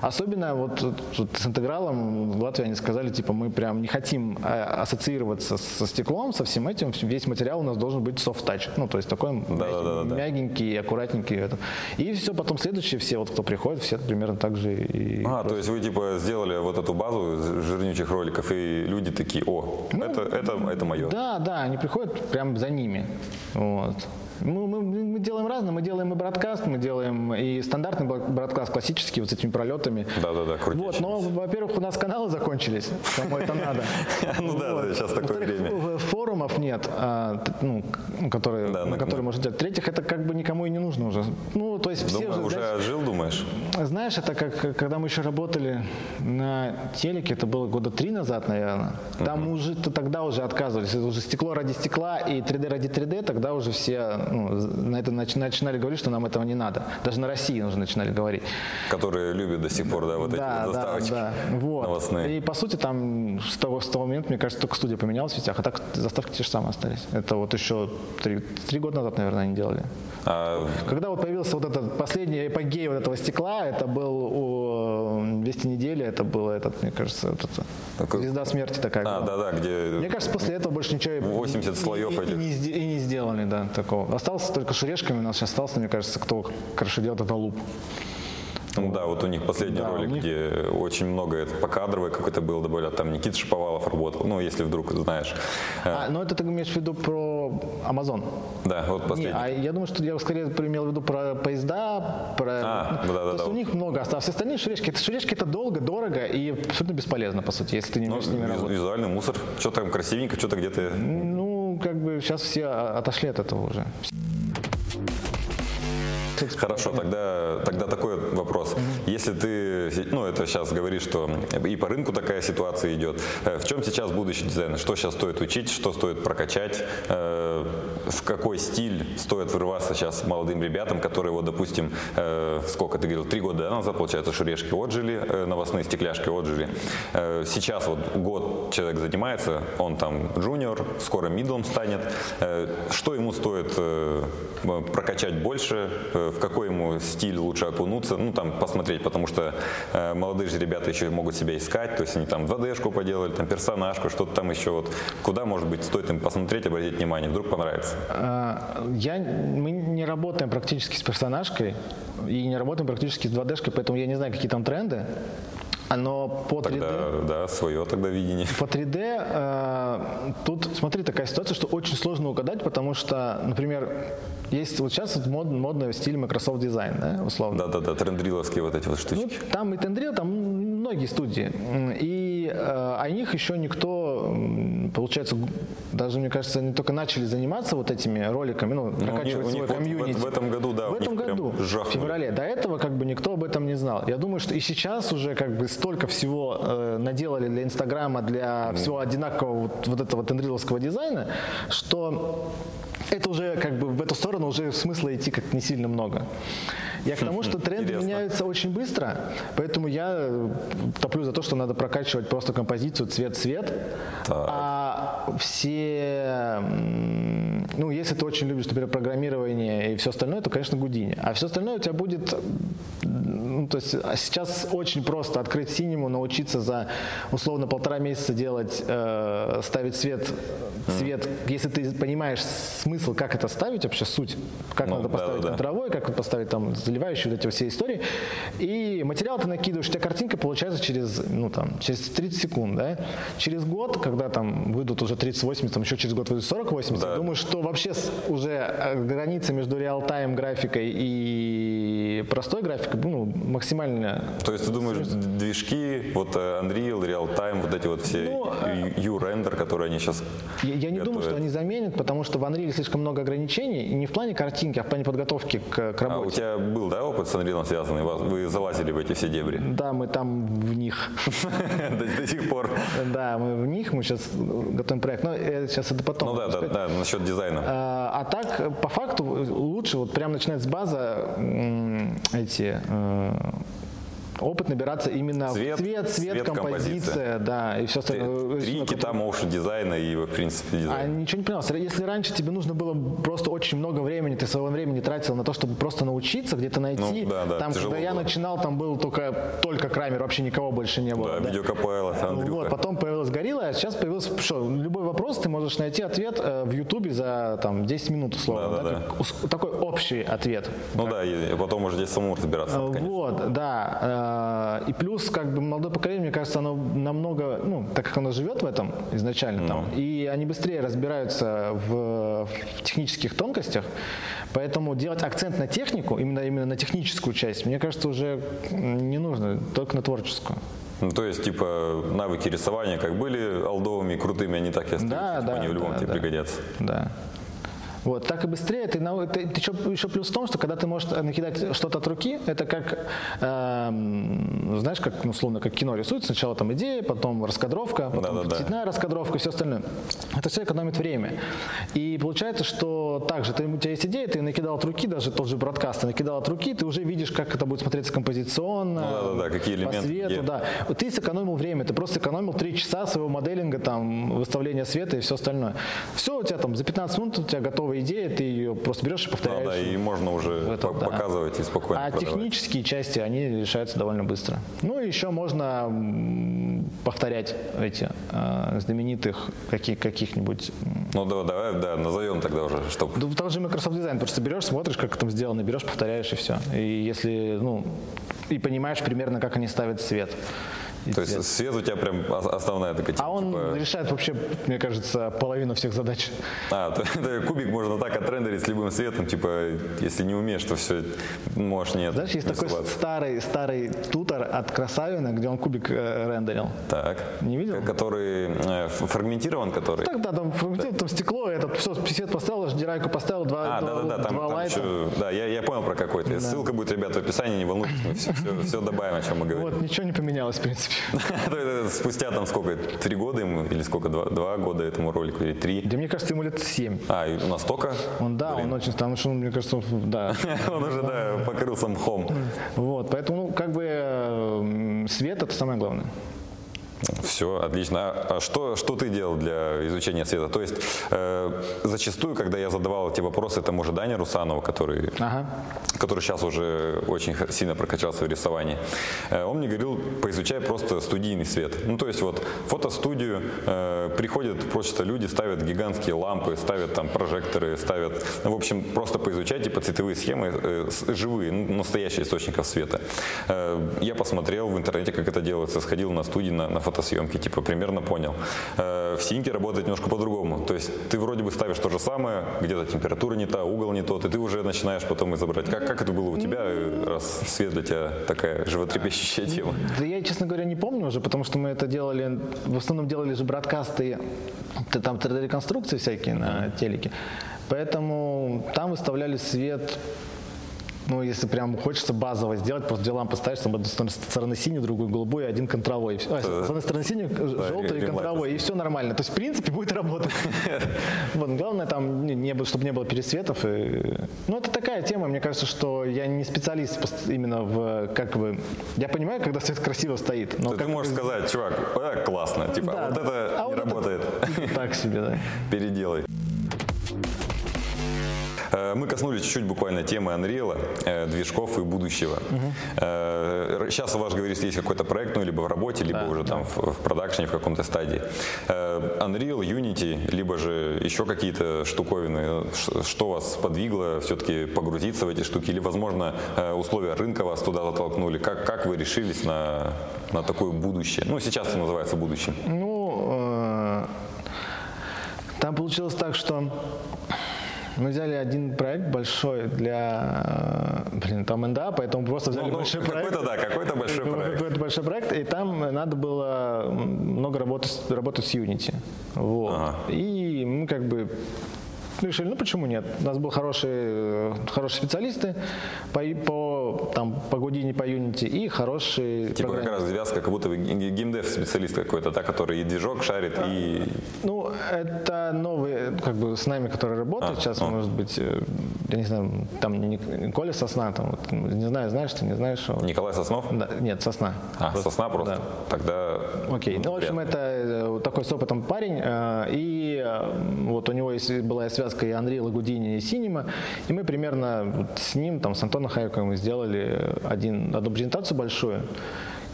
Особенно вот, вот с интегралом в Латвии они сказали, типа, мы прям не хотим э, ассоциироваться со стеклом, со всем этим, весь материал у нас должен быть soft touch. Ну, то есть такой да, мягенький, да, да, мягенький, аккуратненький и это. И все, потом следующие все, вот кто приходит, все примерно так же и... А, просто... то есть вы типа сделали вот эту базу жирнючих роликов, и люди такие, о, ну, это, это, это мое. Да, да, они приходят прям за ними. Вот. Мы, мы, мы делаем разное, мы делаем и бродкаст, мы делаем и стандартный бродкаст классический вот с этими пролетами. Да-да-да, Вот, но, во-первых, у нас каналы закончились, кому это надо. Ну да, сейчас такое время. Форумов нет, а, ну, которые, на которые можно делать. третьих это как бы никому и не нужно уже. Ну, то есть все уже жил, думаешь? Знаешь, это как, когда мы еще работали на телеке, это было года три назад, наверное. Там уже, тогда уже отказывались. Это уже стекло ради стекла и 3D ради 3D, тогда уже все ну, на это начинали говорить, что нам этого не надо. Даже на России уже начинали говорить. Которые любят до сих пор, да, вот да, эти вот заставочки да, да. Вот. новостные. И по сути там с того, с того момента, мне кажется, только студия поменялась в сетях, а так заставки те же самые остались. Это вот еще три, три года назад, наверное, они делали. А... Когда вот появился вот этот последний эпогей вот этого стекла, это был у 200 недели, это было этот, мне кажется, вот это, Такой... звезда смерти такая. А, да, да, где... Мне кажется, после этого больше ничего 80 слоев и, этих. И, и, и не сделали, да, такого. Остался только шерешками, у нас сейчас остался, мне кажется, кто хорошо делает, это луп. Ну да, вот у них последний да, ролик, них... где очень много, это покадровый какой-то был, добавлял, там Никита Шаповалов работал, ну если вдруг знаешь. А, ну это ты имеешь в виду про Amazon? Да, вот последний. Не, а я думаю, что я скорее имел в виду про поезда, про... А, ну, да, да, То есть да, у них много осталось. Остальные шурешки, это шурешки это долго, дорого и абсолютно бесполезно, по сути, если ты не умеешь ну, с ними работать. Визуальный мусор, что-то там красивенько, что-то где-то... Как бы сейчас все отошли от этого уже. Хорошо, тогда, тогда такой вопрос. Если ты, ну это сейчас говоришь, что и по рынку такая ситуация идет, э, в чем сейчас будущий дизайн? Что сейчас стоит учить, что стоит прокачать, э, в какой стиль стоит врываться сейчас молодым ребятам, которые вот, допустим, э, сколько ты говорил, три года назад, получается, шурешки отжили, новостные стекляшки отжили. Сейчас вот год человек занимается, он там джуниор, скоро мидлом станет. Что ему стоит прокачать больше, в какой ему стиль лучше окунуться, ну там посмотреть, потому что э, молодые же ребята еще могут себя искать, то есть они там 2D-шку поделали, там персонажку, что-то там еще вот. Куда, может быть, стоит им посмотреть, обратить внимание, вдруг понравится? А, я, мы не работаем практически с персонажкой и не работаем практически с 2D-шкой, поэтому я не знаю, какие там тренды. Но по 3D... Тогда, да, свое тогда видение. По 3D э, тут, смотри, такая ситуация, что очень сложно угадать, потому что, например, есть вот сейчас вот мод, модный стиль Microsoft Design, да, условно. Да-да-да, трендриловские вот эти вот штучки. Ну, там и трендрил, там многие студии. И э, о них еще никто, получается, даже, мне кажется, они только начали заниматься вот этими роликами, ну, ну прокачивать свой комьюнити. В, в этом году, да, В этом году, в феврале. До этого как бы никто об этом не знал. Я думаю, что и сейчас уже как бы столько всего э, наделали для Инстаграма, для mm. всего одинакового вот, вот этого тендриловского дизайна, что это уже как бы в эту сторону уже смысла идти как не сильно много. Я к тому, что тренды Интересно. меняются очень быстро, поэтому я топлю за то, что надо прокачивать просто композицию цвет-цвет, а все ну, если ты очень любишь, например, программирование и все остальное, то, конечно, Гудини. А все остальное у тебя будет ну, то есть а сейчас очень просто открыть синему, научиться за условно полтора месяца делать, э, ставить свет, цвет, mm. если ты понимаешь смысл, как это ставить, вообще суть, как ну, надо поставить да, да. контровой, как поставить там заливающие вот эти все истории. И материал ты накидываешь, у тебя картинка получается через, ну, там, через 30 секунд, да? Через год, когда там выйдут уже 30-80, там еще через год выйдут 40-80, да. думаю, что вообще уже э, граница между реал-тайм графикой и простой графикой, ну, максимально... То есть ты думаешь, движки, вот э, Unreal, Real-Time, вот эти вот все ну, U-Render, которые они сейчас Я, я не готовят. думаю, что они заменят, потому что в Unreal слишком много ограничений, не в плане картинки, а в плане подготовки к, к работе. А у тебя был, да, опыт с Unreal связанный? Вы залазили в эти все дебри? Да, мы там в них. До сих пор? Да, мы в них, мы сейчас готовим проект, но сейчас это потом. Ну да, да, да, насчет дизайна. А, а так, по факту, лучше вот прям начинать с базы эти uh, опыт набираться именно цвет, цвет, цвет, цвет композиция, да, и все остальное. Три кита моушен дизайна и, в принципе, дизайн. А ничего не понял. Если раньше тебе нужно было просто очень много времени, ты своего времени тратил на то, чтобы просто научиться, где-то найти. Ну, да, да, там, когда было. я начинал, там был только, только Крамер, вообще никого больше не было. Да, да. видеокопайло, Вот, потом появилась Горилла, а сейчас появился, что, любой вопрос ты можешь найти ответ э, в Ютубе за там 10 минут, условно. Да, да, да, такой общий ответ. Ну как... да, и потом уже здесь самому разбираться. Вот, да и плюс, как бы, молодое поколение, мне кажется, оно намного, ну, так как оно живет в этом изначально, no. там, ну. и они быстрее разбираются в, в технических тонкостях, поэтому делать акцент на технику, именно, именно на техническую часть, мне кажется, уже не нужно, только на творческую. Ну, то есть, типа, навыки рисования как были алдовыми, крутыми, они так и остаются. Да, типа, да, они в любом да, тебе да. пригодятся. Да. Вот, так и быстрее. Ты, ты, ты еще, еще плюс в том, что когда ты можешь накидать что-то от руки, это как, э, знаешь, как, ну, условно, как кино рисует. Сначала там идея, потом раскадровка, потом да, да, цветная да. раскадровка и все остальное. Это все экономит время. И получается, что также ты, у тебя есть идея, ты накидал от руки, даже тот же бродкаст, ты накидал от руки, ты уже видишь, как это будет смотреться композиционно, ну, да, да, да, какие элементы по свету. Да. Ты сэкономил время, ты просто сэкономил 3 часа своего моделинга, там, выставления света и все остальное. Все, у тебя там за 15 минут у тебя готовы новая идея, ты ее просто берешь и повторяешь. Да, да, и можно уже это, показывать да. и спокойно А продавать. технические части, они решаются довольно быстро. Ну и еще можно повторять эти э, знаменитых каких, каких-нибудь... Ну да, давай, да, назовем тогда уже, чтобы... Да, там же Microsoft Design, просто берешь, смотришь, как там сделано, берешь, повторяешь и все. И если, ну, и понимаешь примерно, как они ставят цвет. То есть свет у тебя прям основная такая типа, А он типа... решает вообще, мне кажется, половину всех задач. А, то, то кубик можно так отрендерить с любым светом, типа, если не умеешь, то все можешь нет. Знаешь, есть такой старый, старый тутор от Красавина, где он кубик э, рендерил. Так. Не видел? Который э, фрагментирован, который? Так, да, там фрагментирован, там стекло, этот все, свет поставил, ждирайку поставил, два, а, два, да, да, да, там, два там лайта. Еще, да, я, я понял про какой-то. Да. Ссылка будет, ребята, в описании, не волнуйтесь, мы все, все, все добавим, о чем мы говорим. Вот, ничего не поменялось, в принципе. Спустя там сколько, три года ему, или сколько, два, два года этому ролику, или три? Да мне кажется, ему лет семь. А, и настолько? Он, да, Блин. он очень, там, что, мне кажется, да. Он уже, да, покрылся мхом. Вот, поэтому, ну, как бы, э, свет – это самое главное. Все, отлично. А, а что, что ты делал для изучения цвета? То есть э, зачастую, когда я задавал эти вопросы тому же Дане Русанову, который, ага. который сейчас уже очень сильно прокачался в рисовании, э, он мне говорил, поизучай просто студийный свет. Ну, то есть вот фотостудию э, приходят просто люди, ставят гигантские лампы, ставят там прожекторы, ставят, ну, в общем, просто поизучайте по цветовые схемы, э, живые, ну, настоящие источников света. Э, я посмотрел в интернете, как это делается, сходил на студии, на, на фотосъемки, типа примерно понял. Э, в синке работает немножко по-другому. То есть ты вроде бы ставишь то же самое, где-то температура не та, угол не тот, и ты уже начинаешь потом изображать. Как, как это было у тебя, раз свет для тебя такая животрепещущая тема? Да я, честно говоря, не помню уже, потому что мы это делали, в основном делали же бродкасты, там 3D-реконструкции всякие на телеке. Поэтому там выставляли свет ну, если прям хочется базово сделать, просто делам поставишь, там одну сторону синий, другую голубой, один контровой. А, с одной стороны синий, желтый и контровой, и все нормально. То есть, в принципе, будет работать. Вот, главное, там, не, чтобы не было пересветов. Ну, это такая тема, мне кажется, что я не специалист именно в, как бы, я понимаю, когда свет красиво стоит. Но ты можешь сказать, чувак, классно, типа, вот это а не работает. Так себе, да. Переделай. Э, мы коснулись чуть-чуть буквально темы Unreal, э, движков и будущего. Угу. Сейчас у вас, говорится, есть какой-то проект, ну, либо в работе, либо да, уже да. там в, в продакшене в каком-то стадии. Unreal, Unity, либо же еще какие-то штуковины. Что вас подвигло все-таки погрузиться в эти штуки? Или, возможно, условия рынка вас туда затолкнули? Как, как вы решились на, на такое будущее? Ну, сейчас это называется будущим. Ну, там получилось так, что мы взяли один проект большой для, блин, там НДА, поэтому просто взяли ну, большой какой-то, проект. да, какой-то большой проект. Какой-то большой проект, и там надо было много работать, работать с Unity. Вот. Ага. И мы как бы решили, ну почему нет? У нас были хорошие, хорошие специалисты по, по, там, по Houdini, по Unity и хорошие Типа как раз связка, как будто вы геймдев специалист какой-то, да, который и движок шарит, и... Ну, это новые, как бы с нами, которые работают а, сейчас, а. может быть, э, я не знаю, там Коля Сосна, там, вот, не знаю, знаешь ты, не знаешь? Что... Николай Соснов? Да, нет, Сосна. А, просто. Сосна просто? Да. Тогда... Окей, ну, в общем, это э, такой с опытом парень, э, и вот у него есть, была связка Unreal, и Houdini, и Cinema. И мы примерно вот с ним, там, с Антоном Хайковым сделали один, одну презентацию большую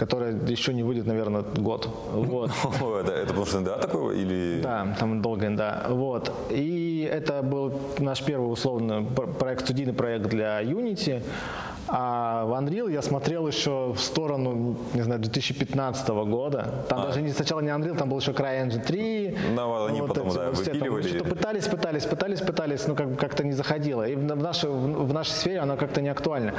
которая еще не выйдет, наверное, год. Вот. это, это потому что НДА такого или... Да, там долго НДА. Вот. И это был наш первый, условно, проект, студийный проект для Unity. А в Unreal я смотрел еще в сторону, не знаю, 2015 года. Там а. даже не сначала не Unreal, там был еще CryEngine 3. Ну, они вот потом, эти, да, все. Там, что пытались, пытались, пытались, пытались, но как, как-то не заходило. И в, нашей, в, в нашей сфере оно как-то не актуально.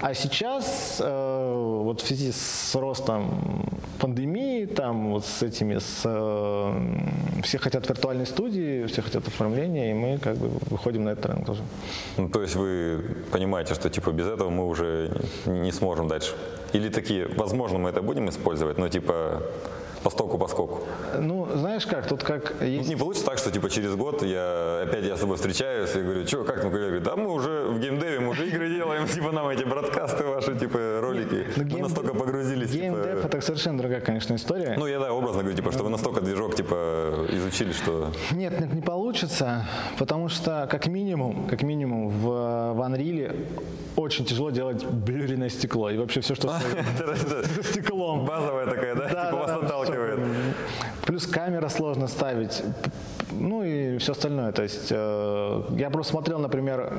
А сейчас, э, вот в связи с ростом пандемии, там вот с этими, с, э, все хотят виртуальной студии, все хотят оформления, и мы как бы выходим на этот рынок тоже. Ну, то есть вы понимаете, что типа без этого мы уже не сможем дальше? Или такие, возможно, мы это будем использовать, но типа по стоку, по скоку? Ну, знаешь как, тут как есть... Не получится так, что типа через год я опять я с тобой встречаюсь и говорю, что, как там, говорю, да мы уже в геймдеве, мы уже игры делаем, типа нам эти бродкасты ваши, типа ролики, ну, мы настолько погрузились. Типа геймдев типа... это совершенно другая, конечно, история. Ну, я да, образно говорю, типа, что вы настолько движок, типа, изучили, что... Нет, нет, не получится, потому что как минимум, как минимум в, в Unreal очень тяжело делать блюренное стекло и вообще все, что с стеклом. Базовая такая, да? Типа вас наталкивает. Плюс камера сложно ставить ну и все остальное. То есть э, я просто смотрел, например,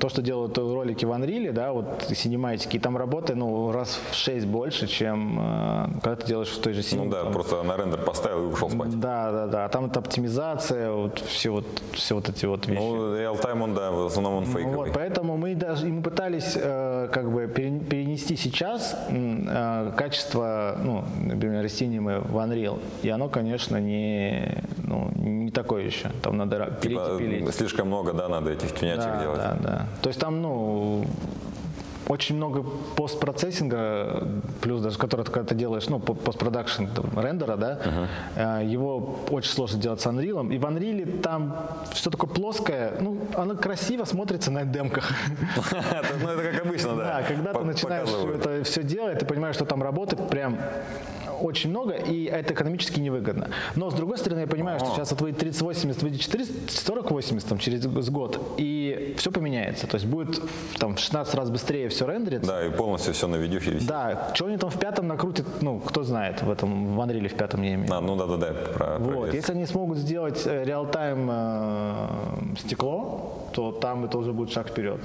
то, что делают ролики в Unreal, да, вот синематики, и там работы, ну, раз в шесть больше, чем э, когда ты делаешь в той же синематике. Ну да, просто на рендер поставил и ушел спать. Да, да, да. Там это оптимизация, вот все вот, все вот эти вот вещи. Ну, real-time он, да, в основном он фейковый. Вот, поэтому мы даже, и мы пытались э, как бы перенести сейчас э, качество, ну, например, Cinema в Unreal, и оно, конечно, не, ну, не такое еще. Там надо пилить типа, и пилить. Слишком много, да, надо этих тюнячек да, делать. Да, да. То есть там, ну, очень много постпроцессинга, плюс даже который когда ты делаешь, ну, постпродакшн рендера, да, uh-huh. его очень сложно делать с Unreal. И в Unreal там все такое плоское, ну, оно красиво смотрится на демках. Ну, это как обычно, да. Да, когда ты начинаешь это все делать, ты понимаешь, что там работает прям очень много, и это экономически невыгодно. Но, с другой стороны, я понимаю, что сейчас от выйдет 3080, выйдет 4080 там, через год, и все поменяется. То есть будет там, в 16 раз быстрее все рендериться. Да, и полностью все на видюхе висит. Да, что они там в пятом накрутят, ну, кто знает, в этом, в Unreal в пятом я имею. А, ну да-да-да, про, Вот, если они смогут сделать э, реал-тайм э, стекло, то там это уже будет шаг вперед.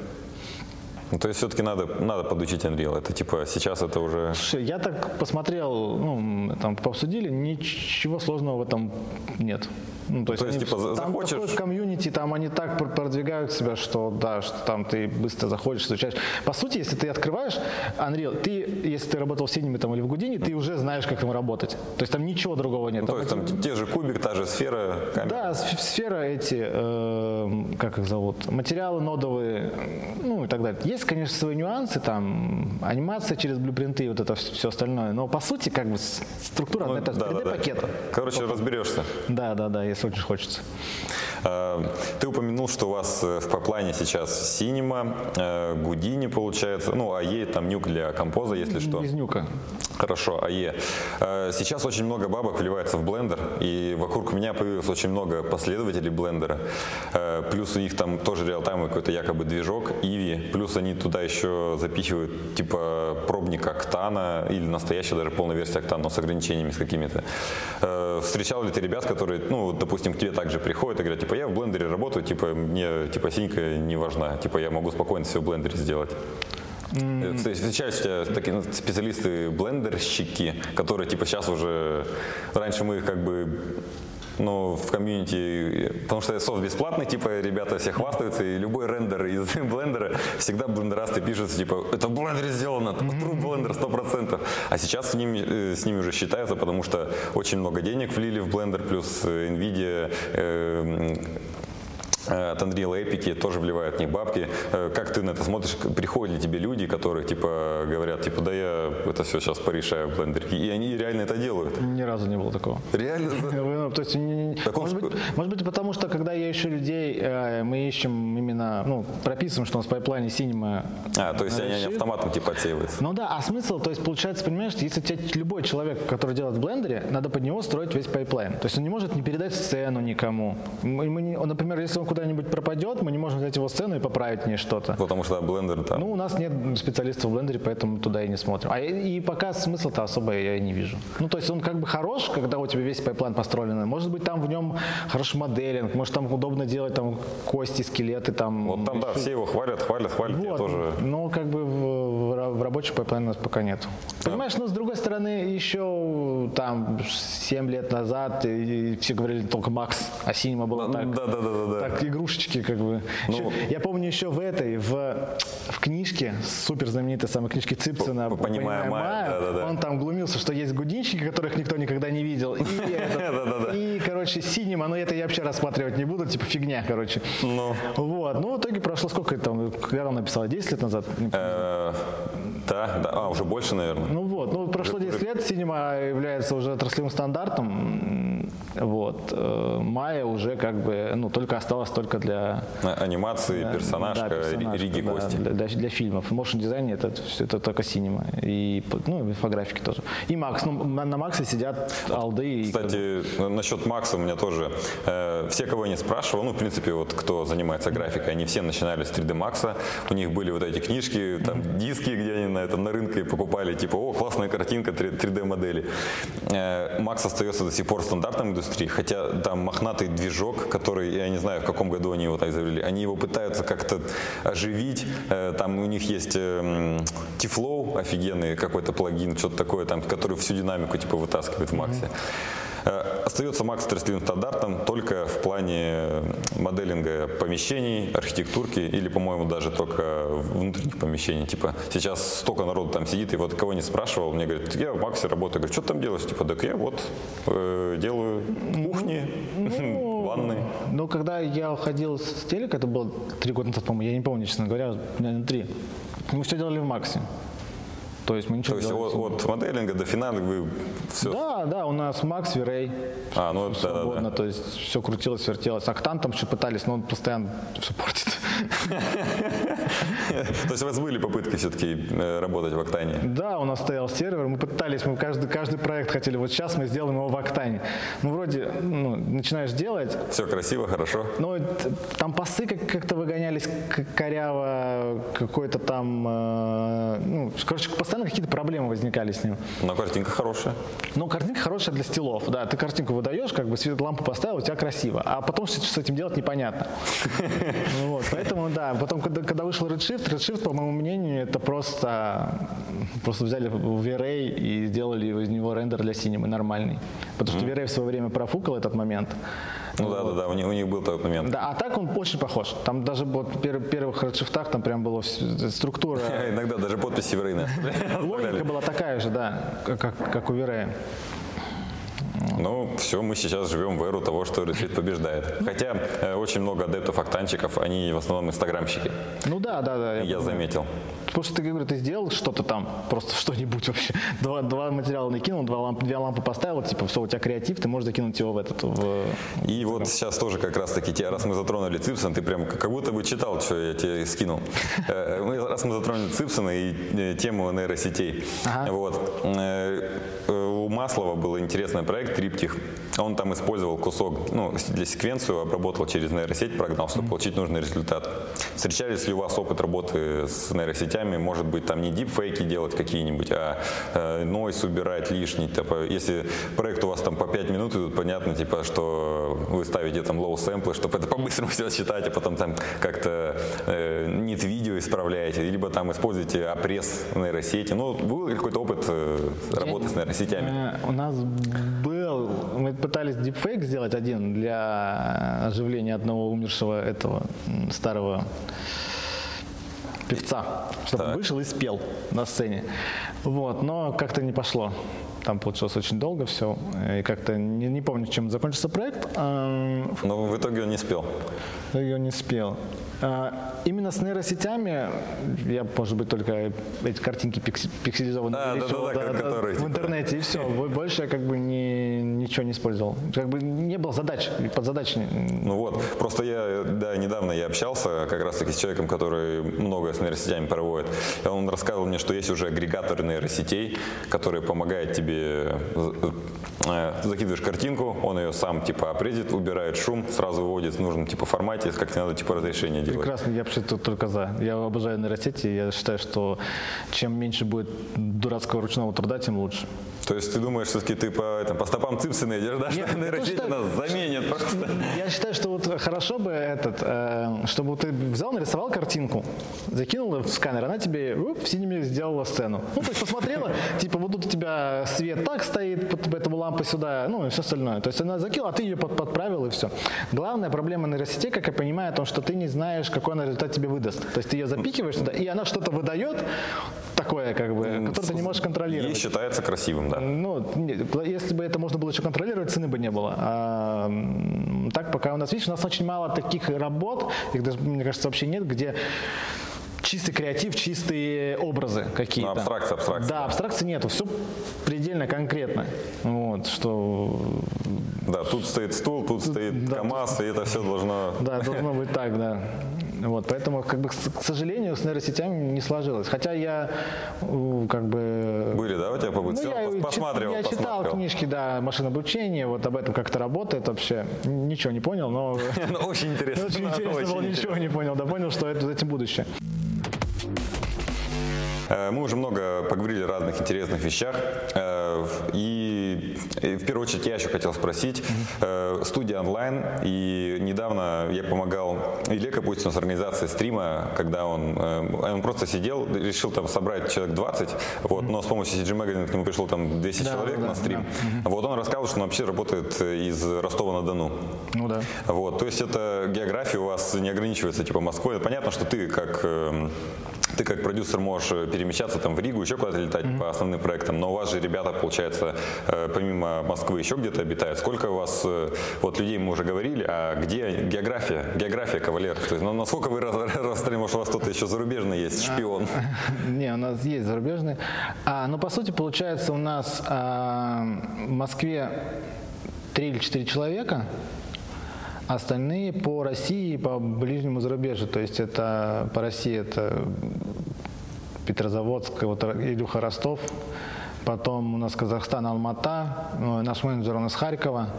Ну, то есть все-таки надо, надо подучить Unreal. Это типа сейчас это уже... Слушай, я так посмотрел, ну, там пообсудили, ничего сложного в этом нет. Ну, то, есть, то есть они, типа, там захочешь... такой комьюнити, там они так продвигают себя, что да, что там ты быстро заходишь, изучаешь. По сути, если ты открываешь Unreal, ты, если ты работал в Cinema там, или в Гудине, ты уже знаешь, как там работать. То есть там ничего другого нет. Ну, то есть там те же кубик, та же сфера, камера. Да, сфера эти, э, как их зовут, материалы нодовые, ну и так далее. Есть, конечно, свои нюансы, там, анимация через блюпринты и вот это все остальное, но по сути, как бы структура, ну, это да, 3D-пакет. Да, да. Короче, разберешься. Да, да, да, если очень хочется. Ты упомянул, что у вас в пайплайне сейчас Cinema, Гудини получается, ну, АЕ, там нюк для композа, если что. Без нюка. Хорошо, АЕ. Сейчас очень много бабок вливается в блендер, и вокруг меня появилось очень много последователей блендера. Плюс у них там тоже реалтаймовый какой-то якобы движок, Иви, плюс они туда еще запихивают типа пробник Октана или настоящая даже полная версия Октана, но с ограничениями с какими-то. Э, встречал ли ты ребят, которые, ну, допустим, к тебе также приходят и говорят, типа, я в блендере работаю, типа, мне, типа, синька не важна, типа, я могу спокойно все в блендере сделать. Mm. У тебя такие специалисты блендерщики, которые типа сейчас уже раньше мы их как бы ну, в комьюнити, потому что софт бесплатный, типа, ребята все хвастаются, и любой рендер из Blender а, всегда блендерасты пишут, типа, это в Blender е сделано, true Blender 100%. А сейчас с ними, э, с ними уже считаются, потому что очень много денег влили в Blender, плюс э, NVIDIA Э, от Unreal Epic тоже вливают в них бабки. Э, как ты на это смотришь? Приходят ли тебе люди, которые типа говорят, типа, да я это все сейчас порешаю в блендере. И они реально это делают? Ни разу не было такого. Реально? Ну, то есть, может, быть, может быть, потому что, когда я ищу людей, э, мы ищем именно, ну, прописываем, что у нас в пайплайне Cinema. А, то есть они автоматом типа отсеиваются. Ну да, а смысл, то есть получается, понимаешь, если тебе любой человек, который делает в блендере, надо под него строить весь пайплайн. То есть он не может не передать сцену никому. Мы, мы, например, если он куда-нибудь пропадет, мы не можем взять его сцену и поправить в ней что-то. Потому что Blender там. Ну, у нас нет специалистов в Blender е, поэтому туда и не смотрим. А и, и пока смысла-то особо я и не вижу. Ну, то есть он как бы хорош, когда у тебя весь пайплайн построен. Может быть, там в нем хороший моделинг, может, там удобно делать там кости, скелеты, там. Вот там, да, все его хвалят, хвалят, хвалят, вот. я тоже. Но как бы в, в, рабочем пайплайне у нас пока нет. Да. Понимаешь, ну, с другой стороны, еще там 7 лет назад и, и все говорили только Макс, а Синема была так. Да, да, да, да. Так игрушечки как бы. Ну, я помню еще в этой, в, в книжке, супер знаменитой самой книжке Ципсона «Понимая Майя», да, да, да. он там глумился, что есть гудинщики, которых никто никогда не видел. И, короче, синема, но это я вообще рассматривать не буду, типа фигня, короче. Ну. Вот, ну в итоге прошло сколько там, когда он написал, 10 лет назад? Э, да, да, а, уже больше, наверное. Ну вот, ну прошло 10 лет, синема является уже отраслевым стандартом, вот. Э, Майя уже как бы, ну, только осталось только для... Анимации, да, персонажка, да, персонажка Риги да, Кости. Для, для, для фильмов. В motion дизайне это, это только синема. И, ну, и инфографики тоже. И Макс. Ну, на, на Максе сидят алды. Кстати, и... насчет Макса у меня тоже... Э, все, кого я не спрашивал, ну, в принципе, вот кто занимается графикой, они все начинали с 3D Max. У них были вот эти книжки, там, диски, где они на, этом, на рынке покупали, типа, о, классная картинка 3D модели. Э, Макс остается до сих пор стандартом индустрии, хотя там мохнатый движок, который, я не знаю, в каком году они его так завели, они его пытаются как-то оживить, э, там у них есть э, T-Flow офигенный какой-то плагин, что-то такое там, который всю динамику типа вытаскивает в Максе. Mm-hmm. Э, остается Макс отраслевым стандартом только в плане моделинга помещений, архитектурки или, по-моему, даже только внутренних помещений. Типа сейчас столько народу там сидит, и вот кого не спрашивал, мне говорят, я в Максе работаю. Говорю, что ты там делаешь? Типа, так я вот э, делаю кухни, ну, ванны. Ну, когда я уходил с телека, это было три года назад, по-моему, я не помню, честно говоря, три. Мы все делали в Максе. То есть мы ничего То есть от, от моделинга до финала вы все... Да, да, у нас Макс, Вирей. А, ну это свободно, да, да. то есть все крутилось, вертелось. Октан там еще пытались, но он постоянно все портит. То есть у вас были попытки все-таки э, работать в Октане? Да, у нас стоял сервер, мы пытались, мы каждый, каждый проект хотели, вот сейчас мы сделаем его в Октане. Ну, вроде, ну, начинаешь делать. Все красиво, хорошо. Ну, там пасы как-то выгонялись коряво, какой-то там, э, ну, короче, постоянно постоянно какие-то проблемы возникали с ним. Но картинка хорошая. Ну, картинка хорошая для стилов, да. Ты картинку выдаешь, как бы свет лампу поставил, у тебя красиво. А потом что с этим делать непонятно. Вот, поэтому, да, потом, когда, когда вышел Redshift, Redshift, по моему мнению, это просто, просто взяли V-Ray и сделали из него рендер для синемы нормальный. Потому что V-Ray в свое время профукал этот момент. Ну да, да, да, у них, у них был такой момент. Да, а так он очень похож. Там даже вот в первых редшифтах там прям была структура. Иногда даже подписи в Рейна. Логика была такая же, да, как, как у Верея. Ну, все, мы сейчас живем в эру того, что нейросеть побеждает. Хотя э, очень много адептов, октанчиков, они в основном инстаграмщики. Ну да, да, да. Я, я заметил. Потому что ты, говорю, ты сделал что-то там, просто что-нибудь вообще. Два, два материала накинул, два ламп, две лампы поставил, типа, все, у тебя креатив, ты можешь закинуть его в этот. В... И вот сейчас тоже как раз таки, раз мы затронули Ципсон, ты прям как будто бы читал, что я тебе скинул. Э, раз мы затронули Ципсона и э, тему нейросетей. Вот. У Маслова был интересный проект Триптих. Он там использовал кусок, ну, для секвенцию обработал через нейросеть, прогнал, чтобы получить нужный результат. Встречались ли у вас опыт работы с нейросетями? Может быть, там не дипфейки делать какие-нибудь, а э, нойс убирать лишний. Типа, если проект у вас там по 5 минут идут, понятно, типа, что вы ставите там low сэмплы, чтобы это по-быстрому все считать, а потом там как-то э, нет видео исправляете, либо там используете опресс нейросети. Ну, был какой-то опыт э, работы с нейросетями? У нас был, мы пытались дипфейк сделать один для оживления одного умершего этого старого певца, чтобы так. вышел и спел на сцене. Вот, но как-то не пошло. Там получилось очень долго все. И как-то не, не помню, чем закончился проект. Но в итоге он не спел. В итоге он не спел. А, именно с нейросетями я, может быть, только эти картинки пикселизованные а, да, да, да, да, которые, в типа... интернете, и все. Больше я как бы не, ничего не использовал. Как бы не было задач, под задач. Ну вот, просто я, да, недавно я общался как раз-таки с человеком, который много с нейросетями проводит. Он рассказывал мне, что есть уже агрегаторы нейросетей, которые помогают тебе э, закидываешь картинку, он ее сам типа определит, убирает шум, сразу выводит в нужном типа формате, как тебе надо типа разрешение делать. Прекрасно, я вообще тут только за. Я обожаю нейросети, я считаю, что чем меньше будет дурацкого ручного труда, тем лучше. То есть ты думаешь, все-таки ты по, это, по стопам Ципсона идешь, да, Нет, что нейросети нас заменят просто? Я считаю, что вот хорошо бы этот, э, чтобы ты взял, нарисовал картинку, закинул в сканер, она тебе уп, в синими сделала сцену. Ну, то есть посмотрела, типа вот тут у тебя свет так стоит, поэтому лампа сюда, ну и все остальное. То есть она закинула, а ты ее под, подправил и все. Главная проблема нейросетей, как я понимаю, о том, что ты не знаешь, какой она результат тебе выдаст. То есть ты ее запикиваешь туда, и она что-то выдает, такое как бы, которое ты не можешь контролировать. И считается красивым, да. Ну, если бы это можно было еще контролировать, цены бы не было. А, так пока у нас, видишь, у нас очень мало таких работ, их даже, мне кажется, вообще нет, где чистый креатив, чистые образы какие-то. Ну, абстракция, абстракция. Да, абстракции нету, все предельно конкретно. Вот, что... Да, тут стоит стул, тут стоит да, КАМАЗ, тут... и это все должно... Да, должно быть так, да. Вот, поэтому, как бы, к сожалению, с нейросетями не сложилось. Хотя я, как бы... Были, да, у тебя побыть? Ну, я посматривал, Я читал посмотрел. книжки, да, машин обучения, вот об этом как-то работает вообще. Ничего не понял, но... Ну, очень интересно. Очень интересно было, ничего не понял, да, понял, что это будущее. Э, мы уже много поговорили о разных интересных вещах. Э, и в первую очередь я еще хотел спросить. Э, студия онлайн. И недавно я помогал Илье Капустину с организацией стрима, когда он, он просто сидел, решил там собрать человек 20, вот, но с помощью CG Magazine к нему пришло там 200 да, человек да, на стрим. Да. Вот он рассказывал, что он вообще работает из Ростова-на-Дону. Ну да. Вот, то есть это география у вас не ограничивается типа Москвой. Понятно, что ты как эм, ты как продюсер можешь э, перемещаться там в Ригу, еще куда-то летать mm-hmm. по основным проектам, но у вас же ребята, получается, э, помимо Москвы еще где-то обитают. Сколько у вас, э, вот людей мы уже говорили, а где география, география кавалер? То есть, ну, насколько вы расстроены, может у вас кто-то еще зарубежный есть, шпион? Не, у нас есть зарубежный. А, ну, по сути, получается, у нас а, в Москве три или четыре человека, Остальные по России и по ближнему зарубежью. То есть это по России это Петрозаводск, вот Илюха Ростов. Потом у нас Казахстан, Алмата. Ну, наш менеджер у нас Харькова.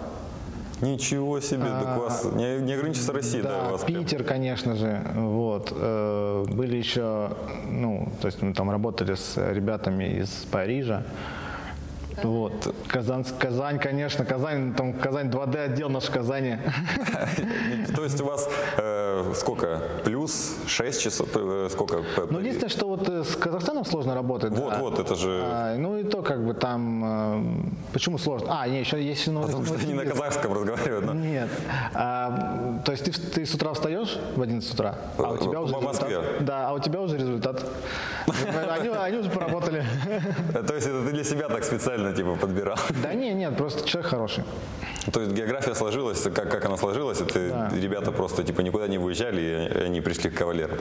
Ничего себе, а, так у вас не, не ограничится Россия, да, да у вас Питер, прям. конечно же, вот. Э, были еще, ну, то есть мы там работали с ребятами из Парижа, вот. Казань, Казань, конечно, Казань, там Казань 2D отдел наш в Казани. То есть у вас э, сколько? Плюс 6 часов? Э, сколько? Ну, единственное, что вот э, с Казахстаном сложно работать. Вот, да. вот, это же... А, ну и то, как бы там... Э, почему сложно? А, не, еще есть... Ну, Потому что они на казахском разговаривают, но... Нет. А, то есть ты, ты с утра встаешь в 11 утра, а у тебя уже Москве? Результат, да, а у тебя уже результат Они, они уже поработали. То есть это ты для себя так специально типа подбирал? Да не, нет, просто человек хороший. То есть география сложилась, как, как она сложилась, это да. ребята просто типа никуда не выезжали, и они пришли к кавалерам.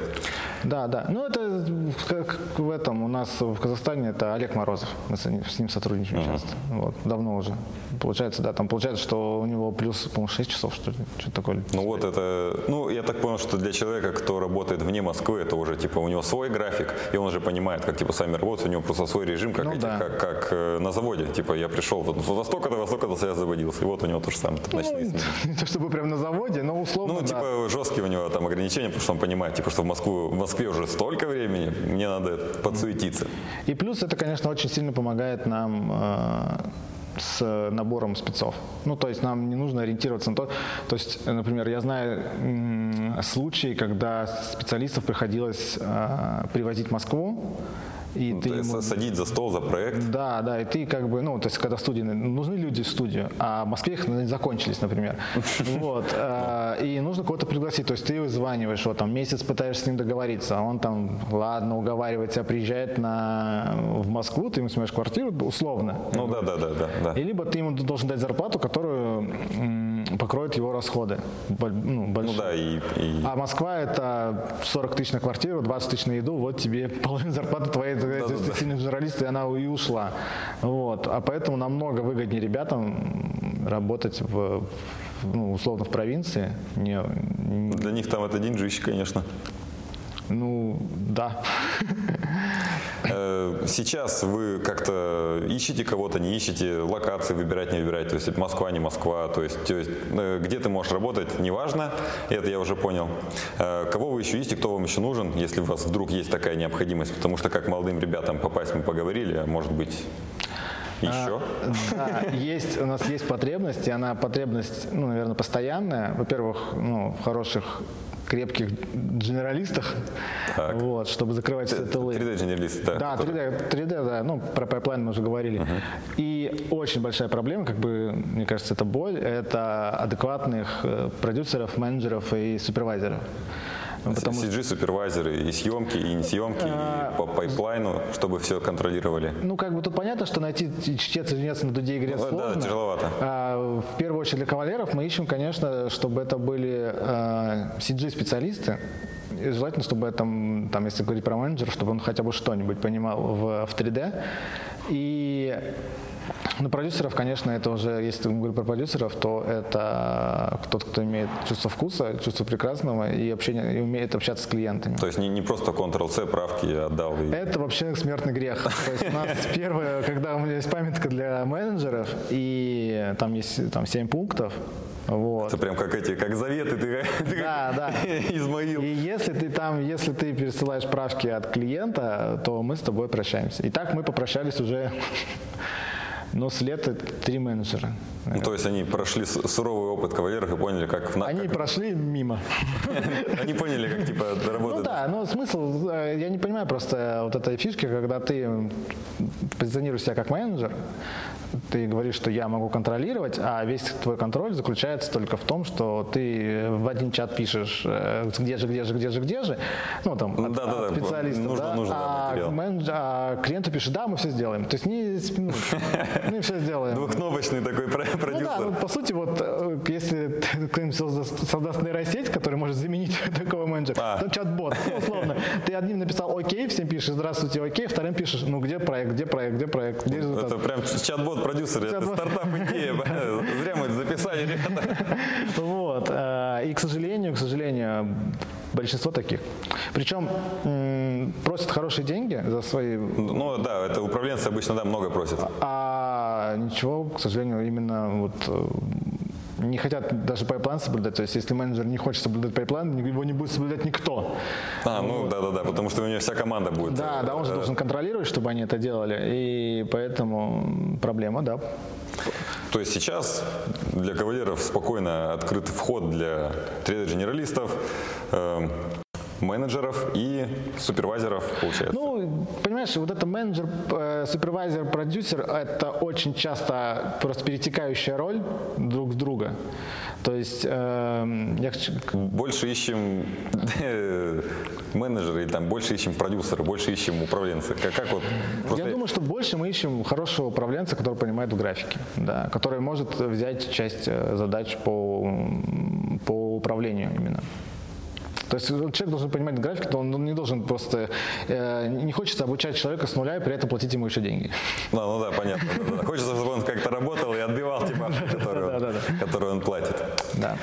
Да, да. Ну это как в этом у нас в Казахстане это Олег Морозов. Мы с ним сотрудничаем uh-huh. часто. Вот, давно уже. Получается, да, там получается, что у него плюс, по-моему, 6 часов, что ли, что-то такое. Ну вот это, ну я так понял, что для человека, кто работает вне Москвы, это уже типа у него свой график, и он уже понимает, как типа сами работают, у него просто свой режим, как, ну, эти, да. как, как э, на заводе. Типа я пришел вот, во столько-то, во столько-то я заводился, и вот у него то же самое. Ну, не то чтобы прям на заводе, но условно, Ну, да. типа жесткие у него там ограничения, потому что он понимает, типа, что в, Москву, в Москве уже столько времени, мне надо подсуетиться. И плюс это, конечно, очень сильно помогает нам э, с набором спецов. Ну, то есть нам не нужно ориентироваться на то. То есть, например, я знаю случаи, когда специалистов приходилось э, привозить в Москву, и ну, ты ему... Садить за стол, за проект. Да, да, и ты как бы, ну, то есть когда студии, нужны люди в студию, а в Москве их закончились, например. Вот. А, и нужно кого-то пригласить, то есть ты вызваниваешь, вот там месяц пытаешься с ним договориться, а он там, ладно, уговаривает тебя, приезжает на, в Москву, ты ему снимаешь квартиру, условно. Ну да, да, да, да. И либо ты ему должен дать зарплату, которую покроет его расходы. Ну, ну да, и, и... А Москва это 40 тысяч на квартиру, 20 тысяч на еду, вот тебе половина зарплаты твоей да, да, сильный журналист, и она и ушла. Вот. А поэтому намного выгоднее ребятам работать в, ну, условно в провинции. Не, не... Для них там это деньжище, конечно. Ну, да. Э, сейчас вы как-то ищете кого-то, не ищете, локации выбирать, не выбирать, то есть Москва, не Москва, то есть, то есть э, где ты можешь работать, неважно, это я уже понял. Э, кого вы еще ищете, кто вам еще нужен, если у вас вдруг есть такая необходимость, потому что как молодым ребятам попасть мы поговорили, а может быть еще? А, да, есть, у нас есть потребность, и она потребность, ну, наверное, постоянная. Во-первых, ну, в хороших крепких генералистах, вот, чтобы закрывать все тылы. 3D-генералисты, да? Да, 3D, 3D, да, ну, про пайплайн мы уже говорили. Uh-huh. И очень большая проблема, как бы, мне кажется, это боль, это адекватных э, продюсеров, менеджеров и супервайзеров. Ну, потому CG супервайзеры и съемки, и не съемки, а... и по пайплайну, чтобы все контролировали. Ну, как бы тут понятно, что найти чтец и жнец на дуде игре ну, сложно. Да, тяжеловато. А, в первую очередь для кавалеров мы ищем, конечно, чтобы это были а, CG-специалисты, и желательно, чтобы там, там, если говорить про менеджера, чтобы он хотя бы что-нибудь понимал в, в 3D. И ну, продюсеров, конечно, это уже, если мы говорим про продюсеров, то это тот, кто имеет чувство вкуса, чувство прекрасного и, общение, и умеет общаться с клиентами. То есть не, не просто Ctrl-C правки я отдал? И... Это вообще смертный грех. То есть у нас первое, когда у меня есть памятка для менеджеров, и там есть там 7 пунктов, вот. Это прям как эти, как заветы, ты, ты да, да. Измаил. И если ты там, если ты пересылаешь правки от клиента, то мы с тобой прощаемся. И так мы попрощались уже но след это три менеджера. Ну, то есть они прошли суровый опыт кавалеров и поняли, как... Они как... прошли мимо. Они поняли, как типа работает. Ну да, но смысл, э, я не понимаю просто вот этой фишки, когда ты позиционируешь себя как менеджер, ты говоришь, что я могу контролировать, а весь твой контроль заключается только в том, что ты в один чат пишешь, э, где же, где же, где же, где же, ну там от, да, да, от специалистов, нужно, да, нужно, а, менедж, а клиенту пишет, да, мы все сделаем. То есть не, ну, мы все сделаем. Двухкнопочный такой продюсер. Ну да, ну, по сути, вот э, если кто-нибудь создаст, создаст нейросеть, которая может заменить такого менеджера, а. то чат-бот, ну, условно, ты одним написал окей, всем пишешь здравствуйте, окей, вторым пишешь, ну где проект, где проект, где проект, где результат. Это прям чат-бот продюсер, это стартап-идея. Зря мы это записали, ребята. Вот. Э, и, к сожалению, к сожалению, большинство таких. Причем просят хорошие деньги за свои... Ну да, это управленцы обычно, да, много просят. А ничего, к сожалению, именно вот э, не хотят даже пайплайн соблюдать. То есть, если менеджер не хочет соблюдать пайплайн, его не будет соблюдать никто. А, ну да-да-да, потому что у него вся команда будет. Да, да, он же должен контролировать, чтобы они это делали. И поэтому проблема, да. То есть сейчас для кавалеров спокойно открыт вход для 3D-генералистов. Эм, менеджеров и супервайзеров, получается. Ну, понимаешь, вот это менеджер, э, супервайзер, продюсер, это очень часто просто перетекающая роль друг с друга. То есть э, я больше ищем э, менеджеры, там больше ищем продюсера, больше ищем управленца. Как, как вот просто... Я думаю, что больше мы ищем хорошего управленца, который понимает в графике, да, который может взять часть э, задач по, по управлению именно. То есть человек должен понимать график, то он не должен просто, э, не хочется обучать человека с нуля и при этом платить ему еще деньги. Ну, ну да, понятно. Да, да. Хочется, чтобы он как-то работал и отбивал те бабки, которые он платит. Да.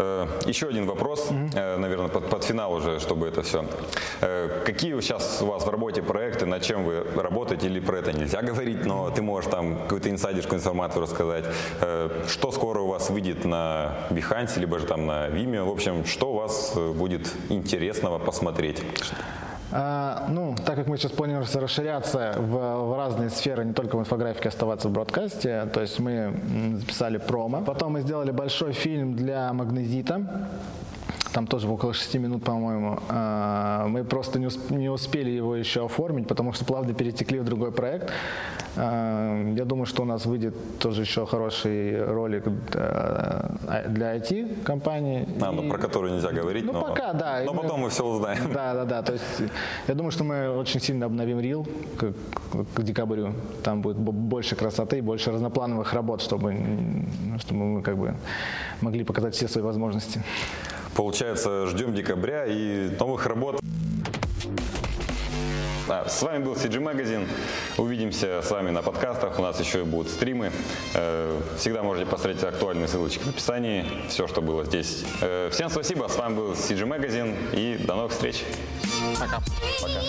Э, еще один вопрос, mm-hmm. наверное, под, под финал уже, чтобы это все. Э, какие сейчас у вас в работе проекты, над чем вы работаете, или про это нельзя говорить, но ты можешь там какую-то инсайдерскую информацию рассказать. Что скоро у вас выйдет на Behance, либо же там на Vimeo, в общем, что у вас будет интересного посмотреть? А, ну, так как мы сейчас планируем расширяться в, в разные сферы, не только в инфографике, оставаться в бродкасте, то есть мы записали промо. Потом мы сделали большой фильм для Магнезита там тоже около 6 минут, по-моему. А, мы просто не, усп- не успели его еще оформить, потому что плавно перетекли в другой проект. А, я думаю, что у нас выйдет тоже еще хороший ролик а, для IT-компании. А, ну, про который нельзя говорить, ну, но, пока, да. но потом мы все узнаем. Да, да, да. То есть я думаю, что мы очень сильно обновим Reel к, к декабрю. Там будет больше красоты, больше разноплановых работ, чтобы, чтобы мы как бы могли показать все свои возможности. Получается, ждем декабря и новых работ. А, с вами был CG Magazine. Увидимся с вами на подкастах. У нас еще и будут стримы. Э, всегда можете посмотреть актуальные ссылочки в описании. Все, что было здесь. Э, всем спасибо. С вами был CG Magazine. И до новых встреч. Пока. Пока.